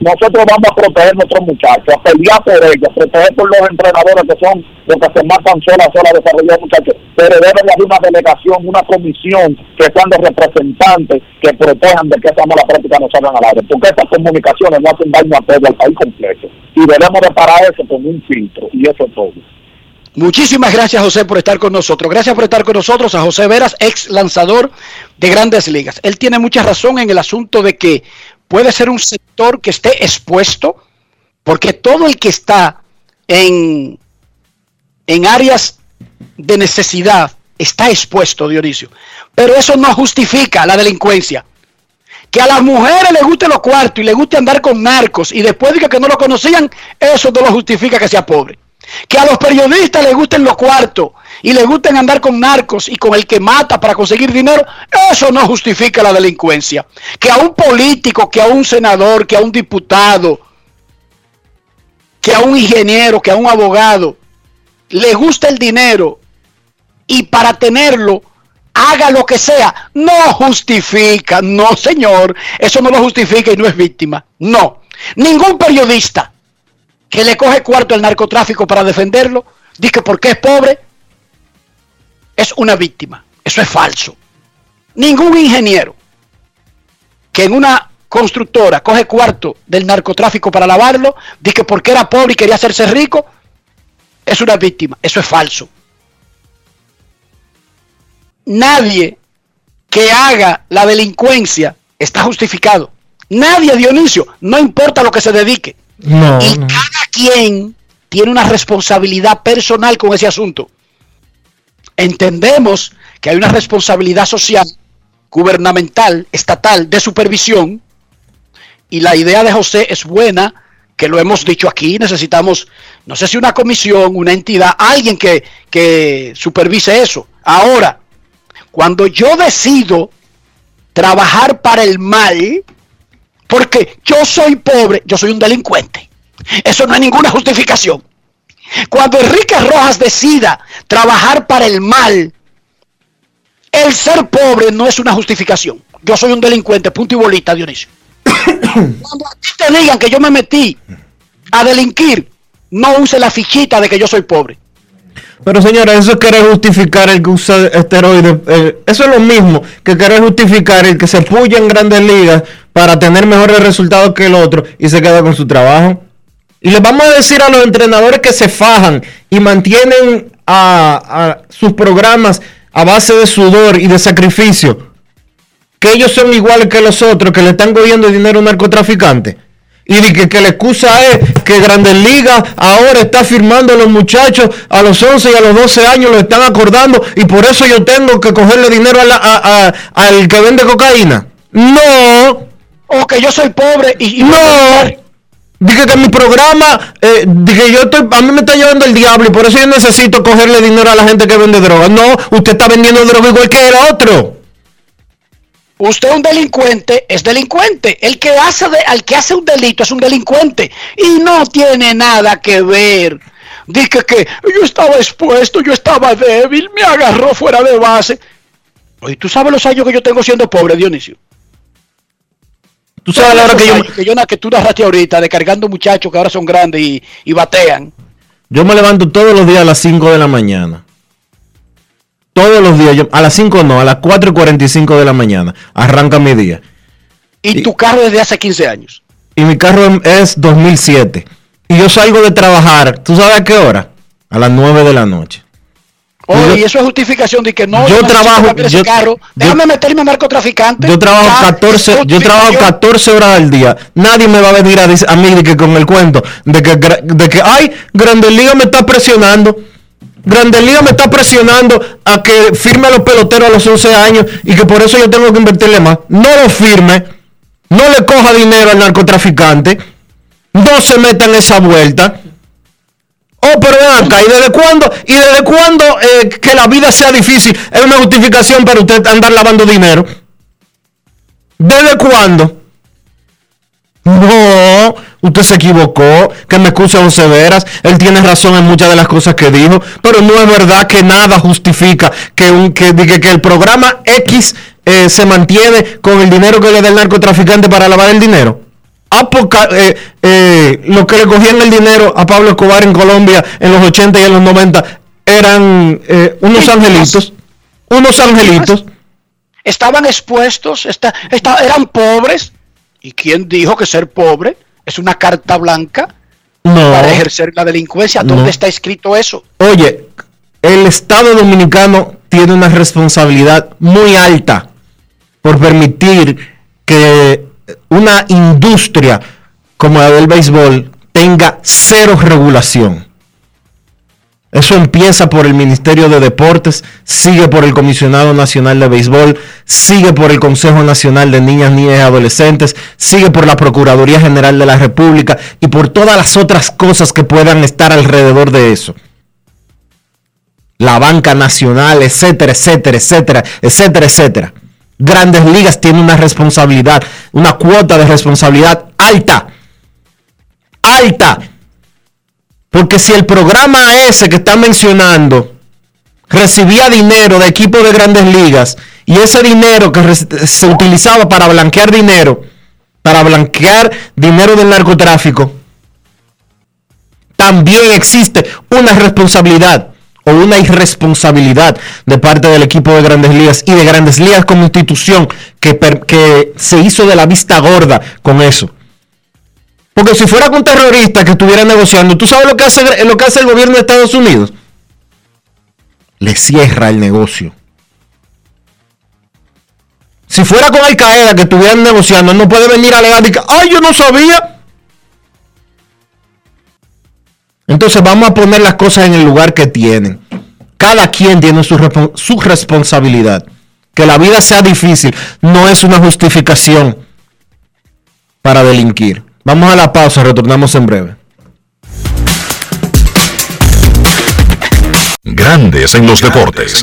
nosotros vamos a proteger a nuestros muchachos, a pelear por ellos, a proteger por los entrenadores que son los que se matan sola a sola desarrollar muchachos. Pero debe haber una delegación, una comisión que sean de representantes que protejan de que esa mala práctica no salgan al aire. Porque estas comunicaciones no hacen daño a todo el país completo. Y debemos de parar eso con un filtro. Y eso es todo. Muchísimas gracias, José, por estar con nosotros. Gracias por estar con nosotros a José Veras, ex lanzador de grandes ligas. Él tiene mucha razón en el asunto de que puede ser un sector que esté expuesto, porque todo el que está en, en áreas de necesidad está expuesto, Dionisio. Pero eso no justifica la delincuencia. Que a las mujeres les guste los cuartos y les guste andar con narcos y después diga que no lo conocían, eso no lo justifica que sea pobre. Que a los periodistas les gusten los cuartos y les gusten andar con narcos y con el que mata para conseguir dinero, eso no justifica la delincuencia. Que a un político, que a un senador, que a un diputado, que a un ingeniero, que a un abogado, le gusta el dinero y para tenerlo haga lo que sea, no justifica, no señor, eso no lo justifica y no es víctima, no. Ningún periodista que le coge cuarto al narcotráfico para defenderlo, dice que porque es pobre, es una víctima. Eso es falso. Ningún ingeniero que en una constructora coge cuarto del narcotráfico para lavarlo, dice que porque era pobre y quería hacerse rico, es una víctima. Eso es falso. Nadie que haga la delincuencia está justificado. Nadie, Dionisio, no importa lo que se dedique. y cada quien tiene una responsabilidad personal con ese asunto. Entendemos que hay una responsabilidad social, gubernamental, estatal, de supervisión, y la idea de José es buena, que lo hemos dicho aquí, necesitamos, no sé si una comisión, una entidad, alguien que, que supervise eso. Ahora, cuando yo decido trabajar para el mal, porque yo soy pobre, yo soy un delincuente. Eso no es ninguna justificación. Cuando Enrique Rojas decida trabajar para el mal, el ser pobre no es una justificación. Yo soy un delincuente, punto y bolita, Dionisio. Cuando a ti te digan que yo me metí a delinquir, no use la fichita de que yo soy pobre. Pero señora, eso es querer justificar el que usa esteroides. Eh, eso es lo mismo que querer justificar el que se puya en grandes ligas para tener mejores resultados que el otro y se queda con su trabajo. Y les vamos a decir a los entrenadores que se fajan y mantienen a, sus programas a base de sudor y de sacrificio, que ellos son iguales que los otros, que le están cogiendo dinero a un narcotraficante. Y que, que la excusa es que Grandes Ligas ahora está firmando a los muchachos a los 11 y a los 12 años, lo están acordando y por eso yo tengo que cogerle dinero a al que vende cocaína. No. O que yo soy pobre y... no. Dije que mi programa, eh, dije yo estoy, a mí me está llevando el diablo y por eso yo necesito cogerle dinero a la gente que vende droga. No, usted está vendiendo droga igual que el otro. Usted un delincuente es delincuente. El que hace de, al que hace un delito es un delincuente y no tiene nada que ver. Dije que yo estaba expuesto, yo estaba débil, me agarró fuera de base. Oye, ¿tú sabes los años que yo tengo siendo pobre, Dionisio? Tú sabes la hora que yo, que yo que tú narraste ahorita, descargando muchachos que ahora son grandes y, batean. Yo me levanto todos los días a las 5 de la mañana. Todos los días, a las 5 no, a las 4 y 45 de la mañana. Arranca mi día. ¿Y, tu carro es de hace 15 años? Y mi carro es 2007. Y yo salgo de trabajar, ¿tú sabes a qué hora? A las 9 de la noche. Oye, y eso es justificación de que no yo, trabajo ese carro. déjame meterme a narcotraficante. Yo trabajo 14, yo trabajo 14 horas al día. Nadie me va a venir a, a mí de que con el cuento de que de que ay, Grandes Liga me está presionando. Grandes Liga me está presionando a que firme a los peloteros a los 11 años y que por eso yo tengo que invertirle más. No lo firme. no le coja dinero al narcotraficante, no se meta en esa vuelta. Oh, pero ven ¿y desde cuándo, y desde cuándo eh, que la vida sea difícil es una justificación para usted andar lavando dinero? ¿Desde cuándo? No, usted se equivocó, que me excuse a José Veras, él tiene razón en muchas de las cosas que dijo, pero no es verdad que nada justifica que, un, que, que, que el programa X eh, se mantiene con el dinero que le da el narcotraficante para lavar el dinero. Apoca eh, eh, lo que le cogían el dinero a Pablo Escobar en Colombia en los 80 y en los 90 eran eh, unos angelitos, unos angelitos. Estaban expuestos, está, está, eran pobres. ¿Y quién dijo que ser pobre es una carta blanca No. para ejercer la delincuencia? ¿Dónde No. está escrito eso? Oye, el Estado dominicano tiene una responsabilidad muy alta por permitir que una industria como la del béisbol tenga cero regulación. Eso empieza por el Ministerio de Deportes, sigue por el Comisionado Nacional de Béisbol, sigue por el Consejo Nacional de Niñas, Niñas y Adolescentes, sigue por la Procuraduría General de la República y por todas las otras cosas que puedan estar alrededor de eso la banca nacional, etcétera, etcétera, etcétera, etcétera, etcétera. Grandes ligas tienen una responsabilidad, una cuota de responsabilidad alta. Alta. Porque si el programa ese que está mencionando recibía dinero de equipos de grandes ligas y ese dinero que se utilizaba para blanquear dinero, para blanquear dinero del narcotráfico, también existe una responsabilidad o una irresponsabilidad de parte del equipo de grandes ligas y de grandes ligas como institución que, que se hizo de la vista gorda con eso. Porque si fuera con terroristas que estuvieran negociando, ¿tú sabes lo que hace, lo que hace el gobierno de Estados Unidos? Le cierra el negocio. Si fuera con Al Qaeda que estuvieran negociando, no puede venir a alegar y que, ¡ay, yo no sabía! Entonces vamos a poner las cosas en el lugar que tienen. Cada quien tiene su, respon- su responsabilidad. Que la vida sea difícil no es una justificación para delinquir. Vamos a la pausa, retornamos en breve. Grandes en los deportes.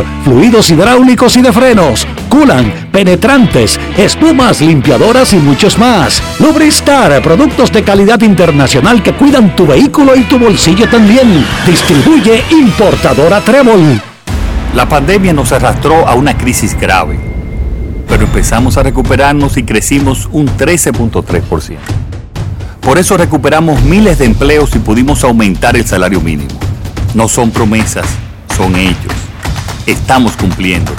fluidos hidráulicos y de frenos, culan, penetrantes, espumas, limpiadoras y muchos más. Lubristar, productos de calidad internacional que cuidan tu vehículo y tu bolsillo también. Distribuye importadora Trébol. La pandemia nos arrastró a una crisis grave, pero empezamos a recuperarnos y crecimos un 13.3%. Por eso recuperamos miles de empleos y pudimos aumentar el salario mínimo. No son promesas, son hechos. Estamos cumpliendo,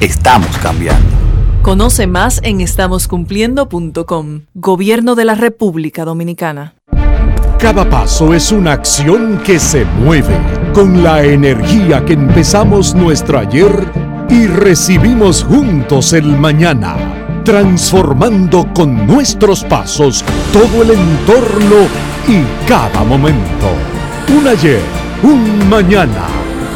estamos cambiando. Conoce más en estamoscumpliendo.com. Gobierno de la República Dominicana. Cada paso es una acción que se mueve con la energía que empezamos nuestro ayer y recibimos juntos el mañana, transformando con nuestros pasos todo el entorno y cada momento. Un ayer, un mañana,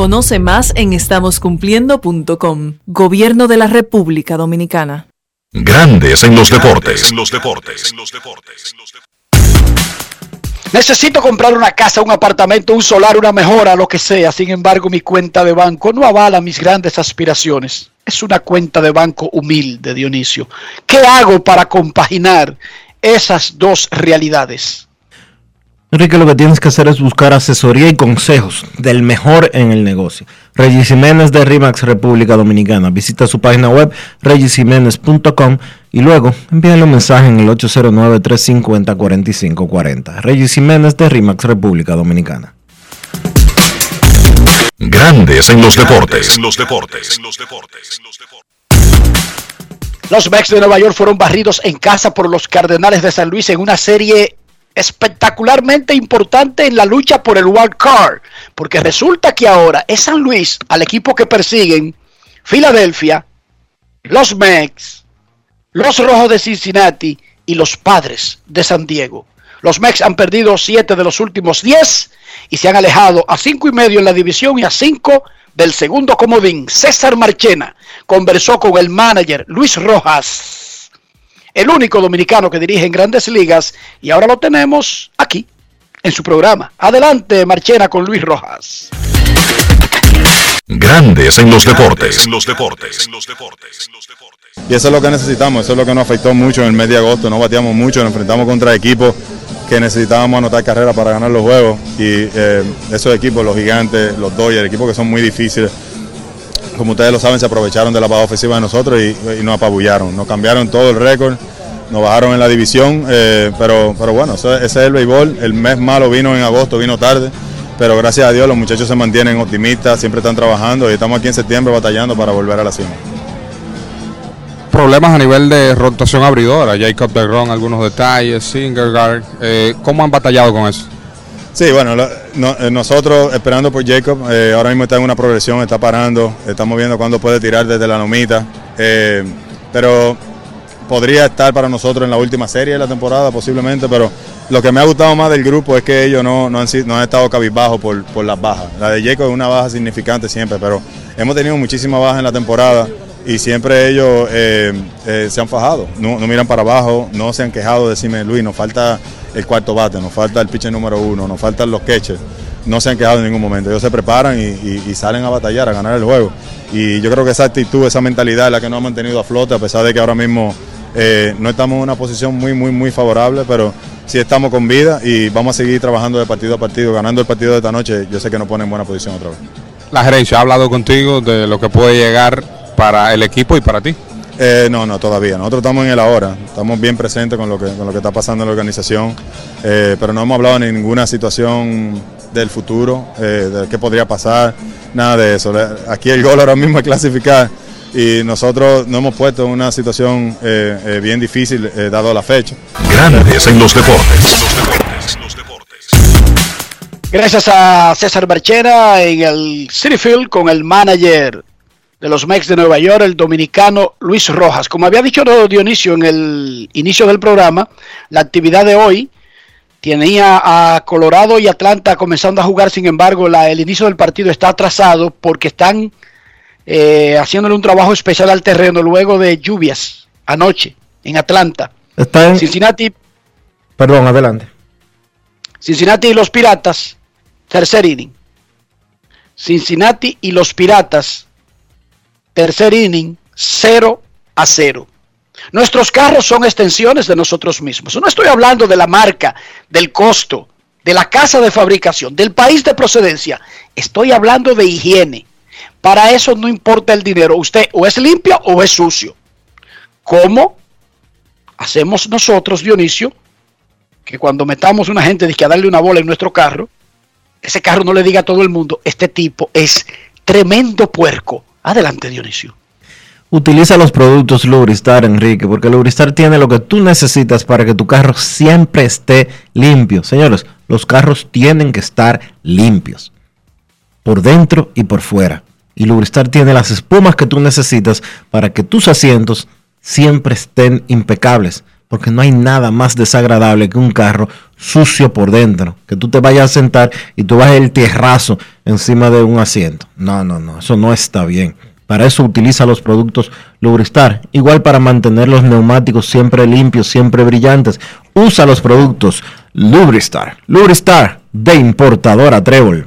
Conoce más en estamoscumpliendo.com. Gobierno de la República Dominicana. Grandes en los deportes. los deportes. los deportes. Necesito comprar una casa, un apartamento, un solar, una mejora, lo que sea. Sin embargo, mi cuenta de banco no avala mis grandes aspiraciones. Es una cuenta de banco humilde, Dionisio. ¿Qué hago para compaginar esas dos realidades? Enrique, lo que tienes que hacer es buscar asesoría y consejos del mejor en el negocio. Regis Jiménez de RIMAX República Dominicana. Visita su página web regisjiménez.com y luego envíale un mensaje en el 809-350-4540. Regis Jiménez de RIMAX República Dominicana. Grandes en los deportes. los deportes. los deportes. Los Mets de Nueva York fueron barridos en casa por los Cardenales de San Luis en una serie espectacularmente importante en la lucha por el wild card, porque resulta que ahora es San Luis al equipo que persiguen Filadelfia, los Mex, los Rojos de Cincinnati y los Padres de San Diego. Los Mex han perdido siete de los últimos 10 y se han alejado a cinco y medio en la división y a cinco del segundo comodín. César Marchena conversó con el manager Luis Rojas, el único dominicano que dirige en grandes ligas y ahora lo tenemos aquí en su programa. Adelante Marchena con Luis Rojas. Grandes en los deportes. los deportes. los deportes. Y eso es lo que necesitamos, eso es lo que nos afectó mucho en el mes de agosto, no bateamos mucho, nos enfrentamos contra equipos que necesitábamos anotar carreras para ganar los juegos y eh, esos equipos, los gigantes, los Dodgers, equipos que son muy difíciles, como ustedes lo saben, se aprovecharon de la baja ofensiva de nosotros y, nos apabullaron, nos cambiaron todo el récord, nos bajaron en la división, eh, pero, pero bueno, ese, es el béisbol, el mes malo vino en agosto, vino tarde, pero gracias a Dios los muchachos se mantienen optimistas, siempre están trabajando y estamos aquí en septiembre batallando para volver a la cima. Problemas a nivel de rotación abridora, Jacob DeGrom, algunos detalles, Singergaard, eh, ¿cómo han batallado con eso? Sí, bueno, eh, nosotros esperando por Jacob, eh, ahora mismo está en una progresión, está parando, estamos viendo cuándo puede tirar desde la nomita, eh, pero podría estar para nosotros en la última serie de la temporada posiblemente, pero lo que me ha gustado más del grupo es que ellos no, no, han, no han, estado cabizbajos por, por las bajas. La de Jacob es una baja significante siempre, pero hemos tenido muchísimas bajas en la temporada y siempre ellos eh, se han fajado, no, no, miran para abajo, no se han quejado de decirme, Luis, nos falta el cuarto bate, nos falta el pitcher número uno, nos faltan los catches, no se han quejado en ningún momento, ellos se preparan y, salen a batallar, a ganar el juego. Y yo creo que esa actitud, esa mentalidad es la que nos ha mantenido a flote, a pesar de que ahora mismo eh, no estamos en una posición muy, muy, muy favorable, pero sí estamos con vida y vamos a seguir trabajando de partido a partido, ganando el partido de esta noche, yo sé que nos pone en buena posición otra vez. La gerencia ha hablado contigo de lo que puede llegar para el equipo y para ti? Eh, no, no, todavía. Nosotros estamos en el ahora, estamos bien presentes con lo que, con lo que está pasando en la organización, eh, pero no hemos hablado de ninguna situación del futuro, eh, de qué podría pasar, nada de eso. Aquí el gol ahora mismo es clasificar y nosotros nos hemos puesto en una situación eh, bien difícil dado la fecha. Grandes en los deportes. Gracias a César Barchera en el City Field con el manager de los Mex de Nueva York, el dominicano Luis Rojas. Como había dicho Dionisio en el inicio del programa, la actividad de hoy tenía a Colorado y Atlanta comenzando a jugar, sin embargo, la, el inicio del partido está atrasado porque están eh, haciéndole un trabajo especial al terreno luego de lluvias anoche en Atlanta. Está en... Cincinnati. Perdón, adelante. Cincinnati y los Piratas, tercer inning. Cincinnati y los Piratas, tercer inning, 0 a 0. Nuestros carros son extensiones de nosotros mismos. No estoy hablando de la marca, del costo, de la casa de fabricación, del país de procedencia. Estoy hablando de higiene. Para eso no importa el dinero. Usted o es limpio o es sucio. ¿Cómo hacemos nosotros, Dionisio? Que cuando metamos una gente a darle una bola en nuestro carro, ese carro no le diga a todo el mundo, este tipo es tremendo puerco Adelante, Dionisio. Utiliza los productos Lubristar, Enrique, porque Lubristar tiene lo que tú necesitas para que tu carro siempre esté limpio. Señores, los carros tienen que estar limpios, por dentro y por fuera. Y Lubristar tiene las espumas que tú necesitas para que tus asientos siempre estén impecables. Porque no hay nada más desagradable que un carro sucio por dentro, que tú te vayas a sentar y tú vas el tierrazo encima de un asiento. No, no, no, eso no está bien. Para eso utiliza los productos Lubristar. Igual para mantener los neumáticos siempre limpios, siempre brillantes. Usa los productos Lubristar. Lubristar de importadora Trébol.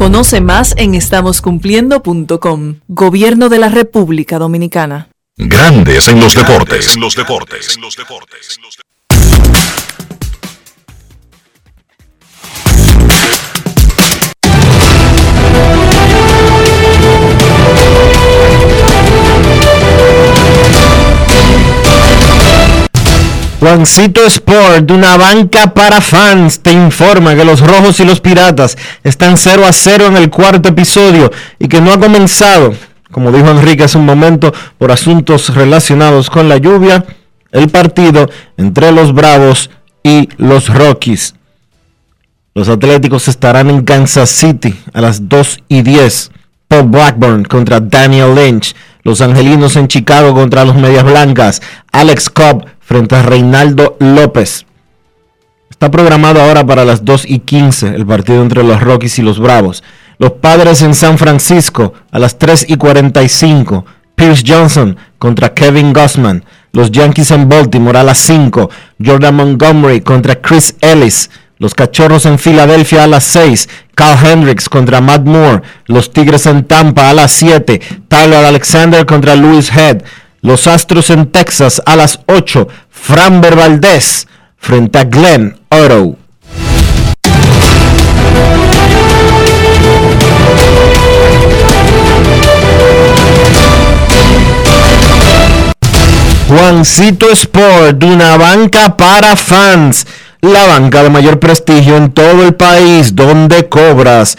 Conoce más en estamoscumpliendo.com. Gobierno de la República Dominicana. Grandes en los deportes. En los. Juancito Sport, una banca para fans, te informa que los rojos y los piratas están 0 a 0 en el cuarto episodio y que no ha comenzado, como dijo Enrique hace un momento, por asuntos relacionados con la lluvia, el partido entre los Bravos y los Rockies. Los Atléticos estarán en Kansas City a las 2 y 10. Paul Blackburn contra Daniel Lynch. Los Angelinos en Chicago contra los Medias Blancas. Alex Cobb frente a Reinaldo López. Está programado ahora para las 2 y 15 el partido entre los Rockies y los Bravos. Los Padres en San Francisco a las 3 y 45. Pierce Johnson contra Kevin Gossman. Los Yankees en Baltimore a las 5. Jordan Montgomery contra Chris Ellis. Los Cachorros en Filadelfia a las 6. Carl Hendricks contra Matt Moore. Los Tigres en Tampa a las 7. Tyler Alexander contra Louis Head. Los Astros en Texas a las 8. Framber Valdez frente a Glenn Oro. Juancito Sport, una banca para fans, la banca de mayor prestigio en todo el país, donde cobras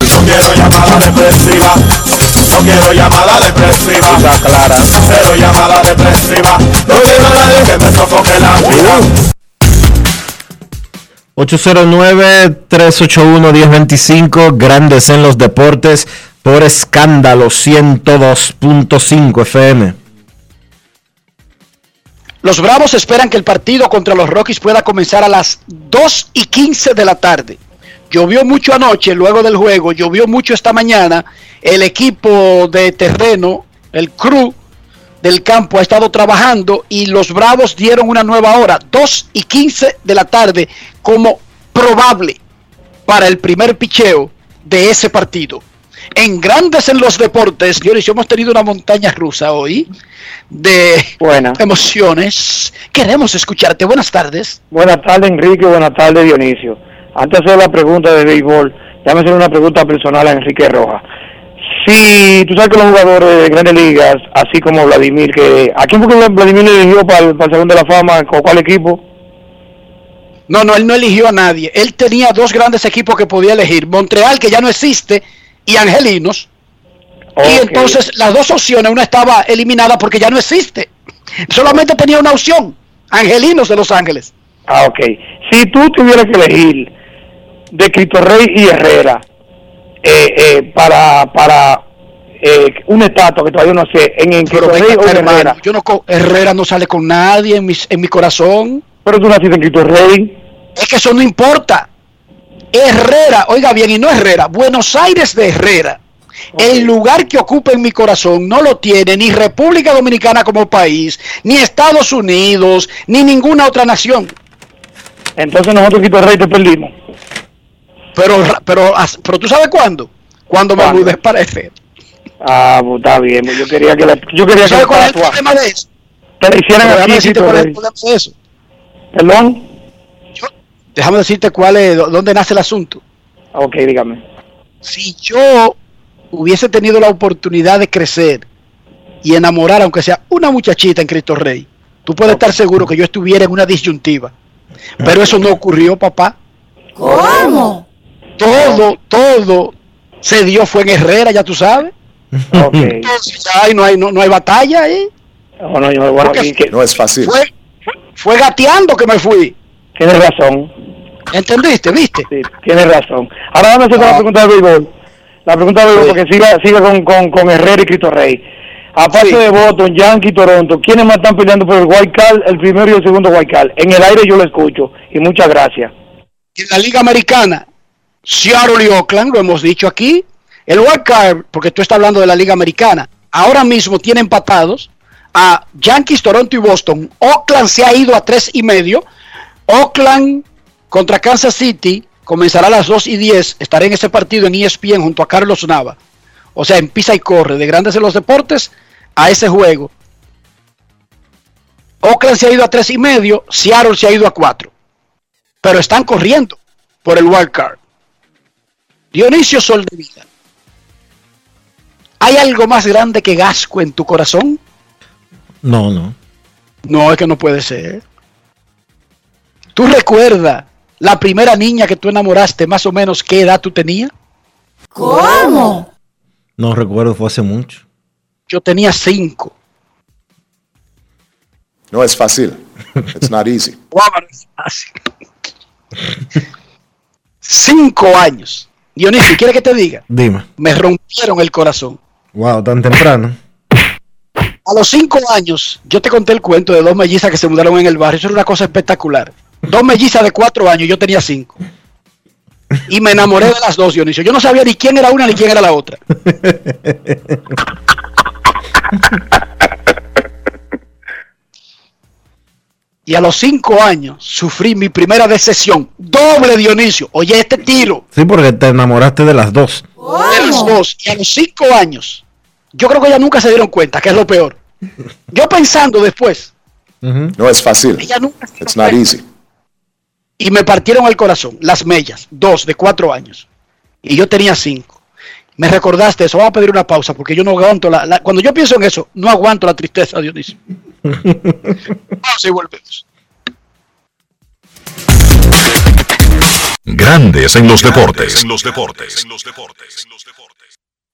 No quiero llamada depresiva. No quiero llamada depresiva. clara. Cero llamada depresiva. No quiero a nadie que me sofoque la vida. 809-381-1025, Grandes en los Deportes, por escándalo 102.5 FM. Los Bravos esperan que el partido contra los Rockies pueda comenzar a las 2 y 15 de la tarde. Llovió mucho anoche, luego del juego, llovió mucho esta mañana. El equipo de terreno, el crew del campo ha estado trabajando y los Bravos dieron una nueva hora, 2 y 15 de la tarde, como probable para el primer picheo de ese partido. En Grandes en los Deportes, Dionisio, hemos tenido una montaña rusa hoy de emociones. Queremos escucharte. Buenas tardes. Buenas tardes, Enrique. Buenas tardes, Dionisio. Antes de hacer la pregunta de béisbol, déjame hacer una pregunta personal a Enrique Rojas. Si tú sabes que los jugadores de grandes ligas, así como Vladimir, que ¿a quién fue que Vladimir eligió para el, para el Salón de la Fama? ¿Con cuál equipo? No, no, él no eligió a nadie. Él tenía dos grandes equipos que podía elegir. Montreal, que ya no existe, y Angelinos. Y entonces las dos opciones, una estaba eliminada porque ya no existe. Solamente tenía una opción, Angelinos de Los Ángeles. Ah, ok. Si tú tuvieras que elegir de Cristo Rey y Herrera eh, eh, para para eh, un estatua que todavía no sé, en, en Cristo Rey o Herrera. Yo no, Herrera no sale con nadie en, mis- en mi corazón. Pero tú naciste en Cristo Rey. Es que eso no importa. Herrera, oiga bien, y no Herrera, Buenos Aires de Herrera. El lugar que ocupa en mi corazón no lo tiene ni República Dominicana como país, ni Estados Unidos, ni ninguna otra nación. Entonces nosotros Cristo Rey te perdimos. Pero, pero, pero tú sabes cuándo? Cuando me mudé para F. Ah, pues está bien. pues Yo quería que la, yo quería que ¿Sabes la cuál es el problema de eso? te la hicieran Pero déjame aquí, decirte cuál es el problema de eso. Perdón. Déjame decirte cuál es, dó- dónde nace el asunto. Ok, dígame. Si yo hubiese tenido la oportunidad de crecer y enamorar, aunque sea una muchachita en Cristo Rey, tú puedes estar seguro que yo estuviera en una disyuntiva. Pero eso no ocurrió, papá. ¿Cómo? Todo, todo se dio fue en Herrera, ya tú sabes. Entonces ya ahí no hay, no, no hay batalla ahí. No, no, yo, bueno, que- No es fácil. Fue, fue gateando que me fui. Tienes razón. ¿Entendiste? ¿Viste? Sí, tienes razón. Ahora vamos a hacer la pregunta de béisbol. La pregunta de béisbol, Sí. porque siga, siga con, con, con Herrera y Cristo Rey. Aparte Sí. de Boston, Yankee y Toronto, ¿quiénes más están peleando por el White Card, el primero y el segundo White Card? En el aire yo lo escucho. Y muchas gracias. en la Liga Americana, Seattle y Oakland, lo hemos dicho aquí. El wild card, porque tú estás hablando de la Liga Americana, ahora mismo tiene empatados a Yankees, Toronto y Boston. Oakland se ha ido a tres y medio. Oakland contra Kansas City comenzará a las 2 y 10. Estaré en ese partido en ESPN junto a Carlos Nava. O sea, en pisa y corre, de grandes en los deportes a ese juego. Oakland se ha ido a tres y medio, Seattle se ha ido a cuatro pero están corriendo por el wild card. Dionisio Sol de Vida. ¿Hay algo más grande que Gasco en tu corazón? No, no. No, es que no puede ser. ¿Tú recuerdas la primera niña que tú enamoraste, más o menos qué edad tú tenías? ¿Cómo? No recuerdo, fue hace mucho. Yo tenía cinco. No es fácil. It's not easy. Cinco años. Dionisio, ¿quiere que te diga? Dime. Me rompieron el corazón. Wow, tan temprano. A los cinco años, yo te conté el cuento de dos mellizas que se mudaron en el barrio. Eso era una cosa espectacular. Dos mellizas de cuatro años, yo tenía cinco. Y me enamoré de las dos, Dionisio. Yo no sabía ni quién era una ni quién era la otra. Y a los cinco años sufrí mi primera decepción. Doble, Dionisio. Oye, este tiro Sí, porque te enamoraste de las dos. de las dos. Y a los cinco años, yo creo que ellas nunca se dieron cuenta, que es lo peor. Yo pensando después, No es fácil. Ella nunca se It's not easy. y me partieron el corazón, las mellas, dos de cuatro años. Y yo tenía cinco. Me recordaste eso, vamos a pedir una pausa porque yo no aguanto la, la- cuando yo pienso en eso, no aguanto la tristeza, Dionisio. Pausa y volvemos. Grandes en los deportes.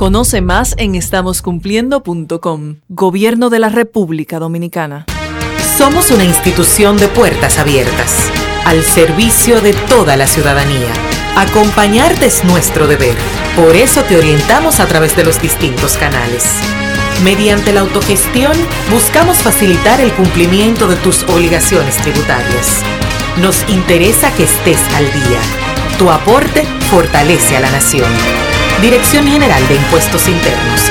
Conoce más en estamoscumpliendo.com. Gobierno de la República Dominicana. Somos una institución de puertas abiertas, al servicio de toda la ciudadanía. Acompañarte es nuestro deber. Por eso te orientamos a través de los distintos canales. Mediante la autogestión, buscamos facilitar el cumplimiento de tus obligaciones tributarias. Nos interesa que estés al día. Tu aporte fortalece a la nación. Dirección General de Impuestos Internos.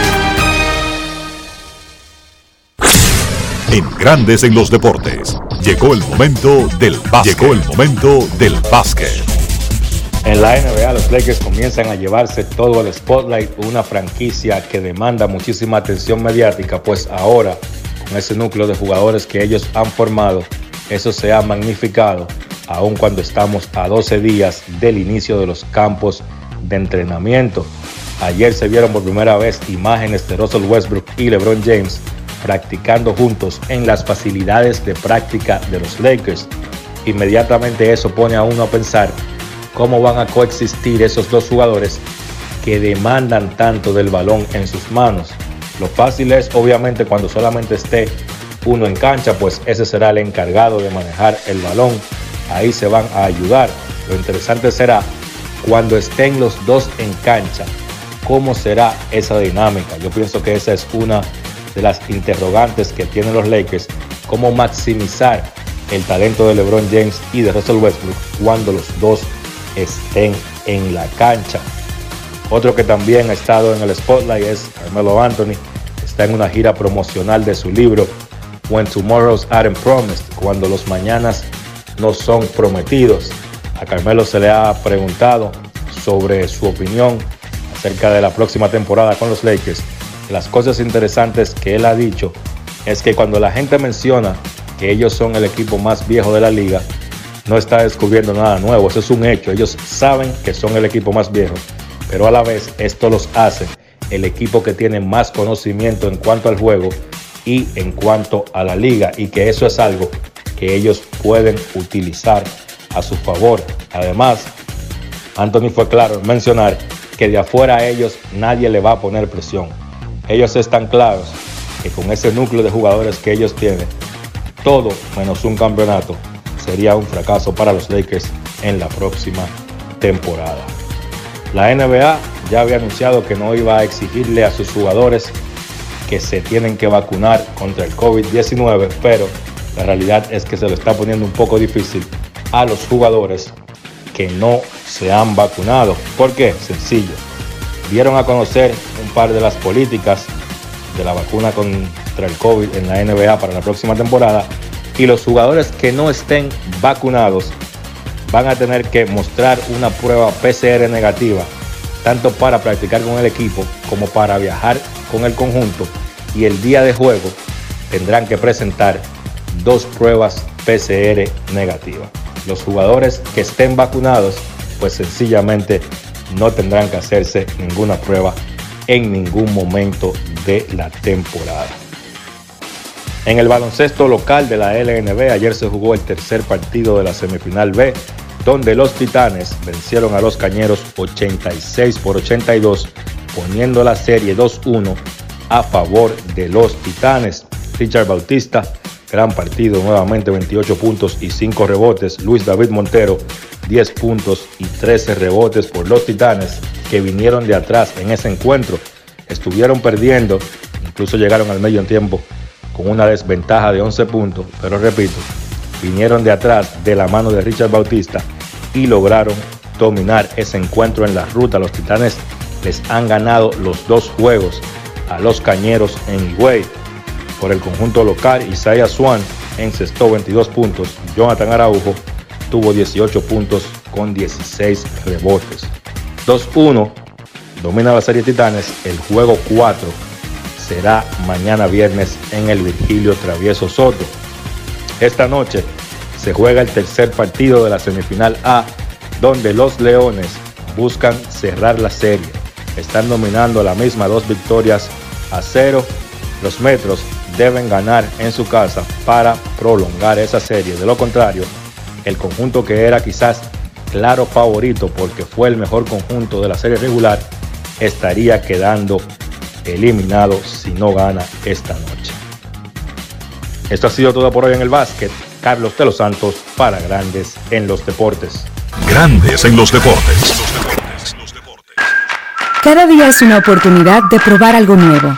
En Grandes en los Deportes. Llegó el momento del básquet. Llegó el momento del básquet. En la NBA los Lakers comienzan a llevarse todo el spotlight, una franquicia que demanda muchísima atención mediática, pues ahora con ese núcleo de jugadores que ellos han formado, eso se ha magnificado, aun cuando estamos a 12 días del inicio de los campos de entrenamiento. Ayer se vieron por primera vez imágenes de Russell Westbrook y LeBron James practicando juntos en las facilidades de práctica de los Lakers. Inmediatamente eso pone a uno a pensar cómo van a coexistir esos dos jugadores que demandan tanto del balón en sus manos. Lo fácil es obviamente cuando solamente esté uno en cancha, pues ese será el encargado de manejar el balón. Ahí se van a ayudar. Lo interesante será cuando estén los dos en cancha, cómo será esa dinámica. Yo pienso que esa es una de las interrogantes que tienen los Lakers, cómo maximizar el talento de LeBron James y de Russell Westbrook cuando los dos estén en la cancha. Otro que también ha estado en el spotlight es Carmelo Anthony. Está en una gira promocional de su libro When Tomorrows Aren't Promised, cuando los mañanas no son prometidos. A Carmelo se le ha preguntado sobre su opinión acerca de la próxima temporada con los Lakers. Las cosas interesantes que él ha dicho es que cuando la gente menciona que ellos son el equipo más viejo de la liga, no está descubriendo nada nuevo, eso es un hecho. Ellos saben que son el equipo más viejo, pero a la vez esto los hace el equipo que tiene más conocimiento en cuanto al juego y en cuanto a la liga y que eso es algo que ellos pueden utilizar a su favor. Además, Anthony fue claro en mencionar que de afuera a ellos nadie le va a poner presión. Ellos están claros que con ese núcleo de jugadores que ellos tienen, todo menos un campeonato sería un fracaso para los Lakers en la próxima temporada. La NBA ya había anunciado que no iba a exigirle a sus jugadores que se tienen que vacunar contra el COVID-19, pero la realidad es que se lo está poniendo un poco difícil a los jugadores que no se han vacunado. ¿Por qué? Sencillo. Dieron a conocer un par de las políticas de la vacuna contra el COVID en la NBA para la próxima temporada y los jugadores que no estén vacunados van a tener que mostrar una prueba PCR negativa tanto para practicar con el equipo como para viajar con el conjunto y el día de juego tendrán que presentar dos pruebas PCR negativas. Los jugadores que estén vacunados pues sencillamente no tendrán que hacerse ninguna prueba en ningún momento de la temporada. En el baloncesto local de la LNB ayer se jugó el tercer partido de la semifinal B, donde los Titanes vencieron a los Cañeros 86 por 82, poniendo la serie 2-1 a favor de los Titanes. Richard Bautista, gran partido, nuevamente 28 puntos y 5 rebotes. Luis David Montero, 10 puntos y 13 rebotes por los Titanes, que vinieron de atrás en ese encuentro. Estuvieron perdiendo, incluso llegaron al medio tiempo con una desventaja de 11 puntos, pero repito, vinieron de atrás de la mano de Richard Bautista y lograron dominar ese encuentro en la ruta. Los Titanes les han ganado los dos juegos a los Cañeros en Higüey. Por el conjunto local, Isaiah Swan encestó 22 puntos. Jonathan Araujo tuvo 18 puntos con 16 rebotes. 2-1 domina la serie Titanes. El juego 4 será mañana viernes en el Virgilio Travieso Soto. Esta noche se juega el tercer partido de la semifinal A, donde los Leones buscan cerrar la serie. Están dominando la misma dos victorias a cero. Los Metros deben ganar en su casa para prolongar esa serie. De lo contrario, el conjunto que era quizás claro favorito porque fue el mejor conjunto de la serie regular estaría quedando eliminado si no gana esta noche. Esto ha sido todo por hoy en el básquet. Carlos de los Santos para Grandes en los Deportes. Grandes en los deportes. Cada día es una oportunidad de probar algo nuevo.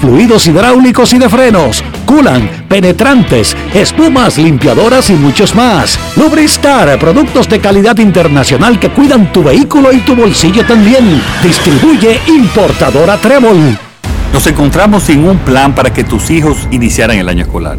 fluidos hidráulicos y de frenos, culan, penetrantes, espumas, limpiadoras y muchos más. Lubristar, productos de calidad internacional que cuidan tu vehículo y tu bolsillo también. Distribuye importadora Trébol. Nos encontramos sin un plan para que tus hijos iniciaran el año escolar.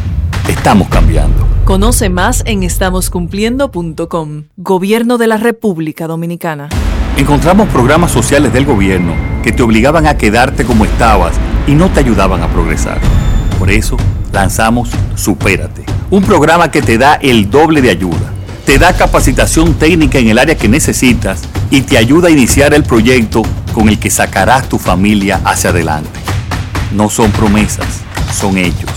Estamos cambiando. Conoce más en estamoscumpliendo.com. Gobierno de la República Dominicana. Encontramos programas sociales del gobierno que te obligaban a quedarte como estabas y no te ayudaban a progresar. Por eso lanzamos Supérate, un programa que te da el doble de ayuda. Te da capacitación técnica en el área que necesitas y te ayuda a iniciar el proyecto con el que sacarás tu familia hacia adelante. No son promesas, son hechos.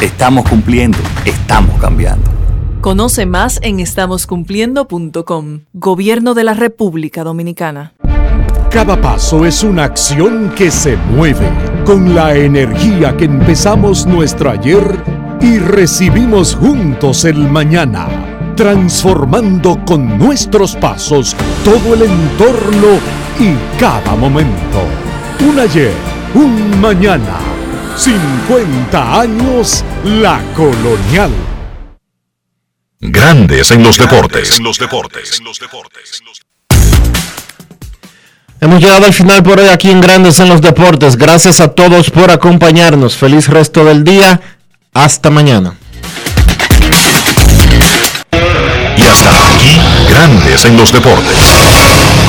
Estamos cumpliendo, estamos cambiando. Conoce más en estamoscumpliendo.com. Gobierno de la República Dominicana. Cada paso es una acción que se mueve con la energía que empezamos nuestro ayer y recibimos juntos el mañana, transformando con nuestros pasos todo el entorno y cada momento. Un ayer, un mañana, 50 años la colonial. Grandes en los deportes. Hemos llegado al final por hoy aquí en Grandes en los Deportes. Gracias a todos por acompañarnos. Feliz resto del día. Hasta mañana. Y hasta aquí, Grandes en los Deportes.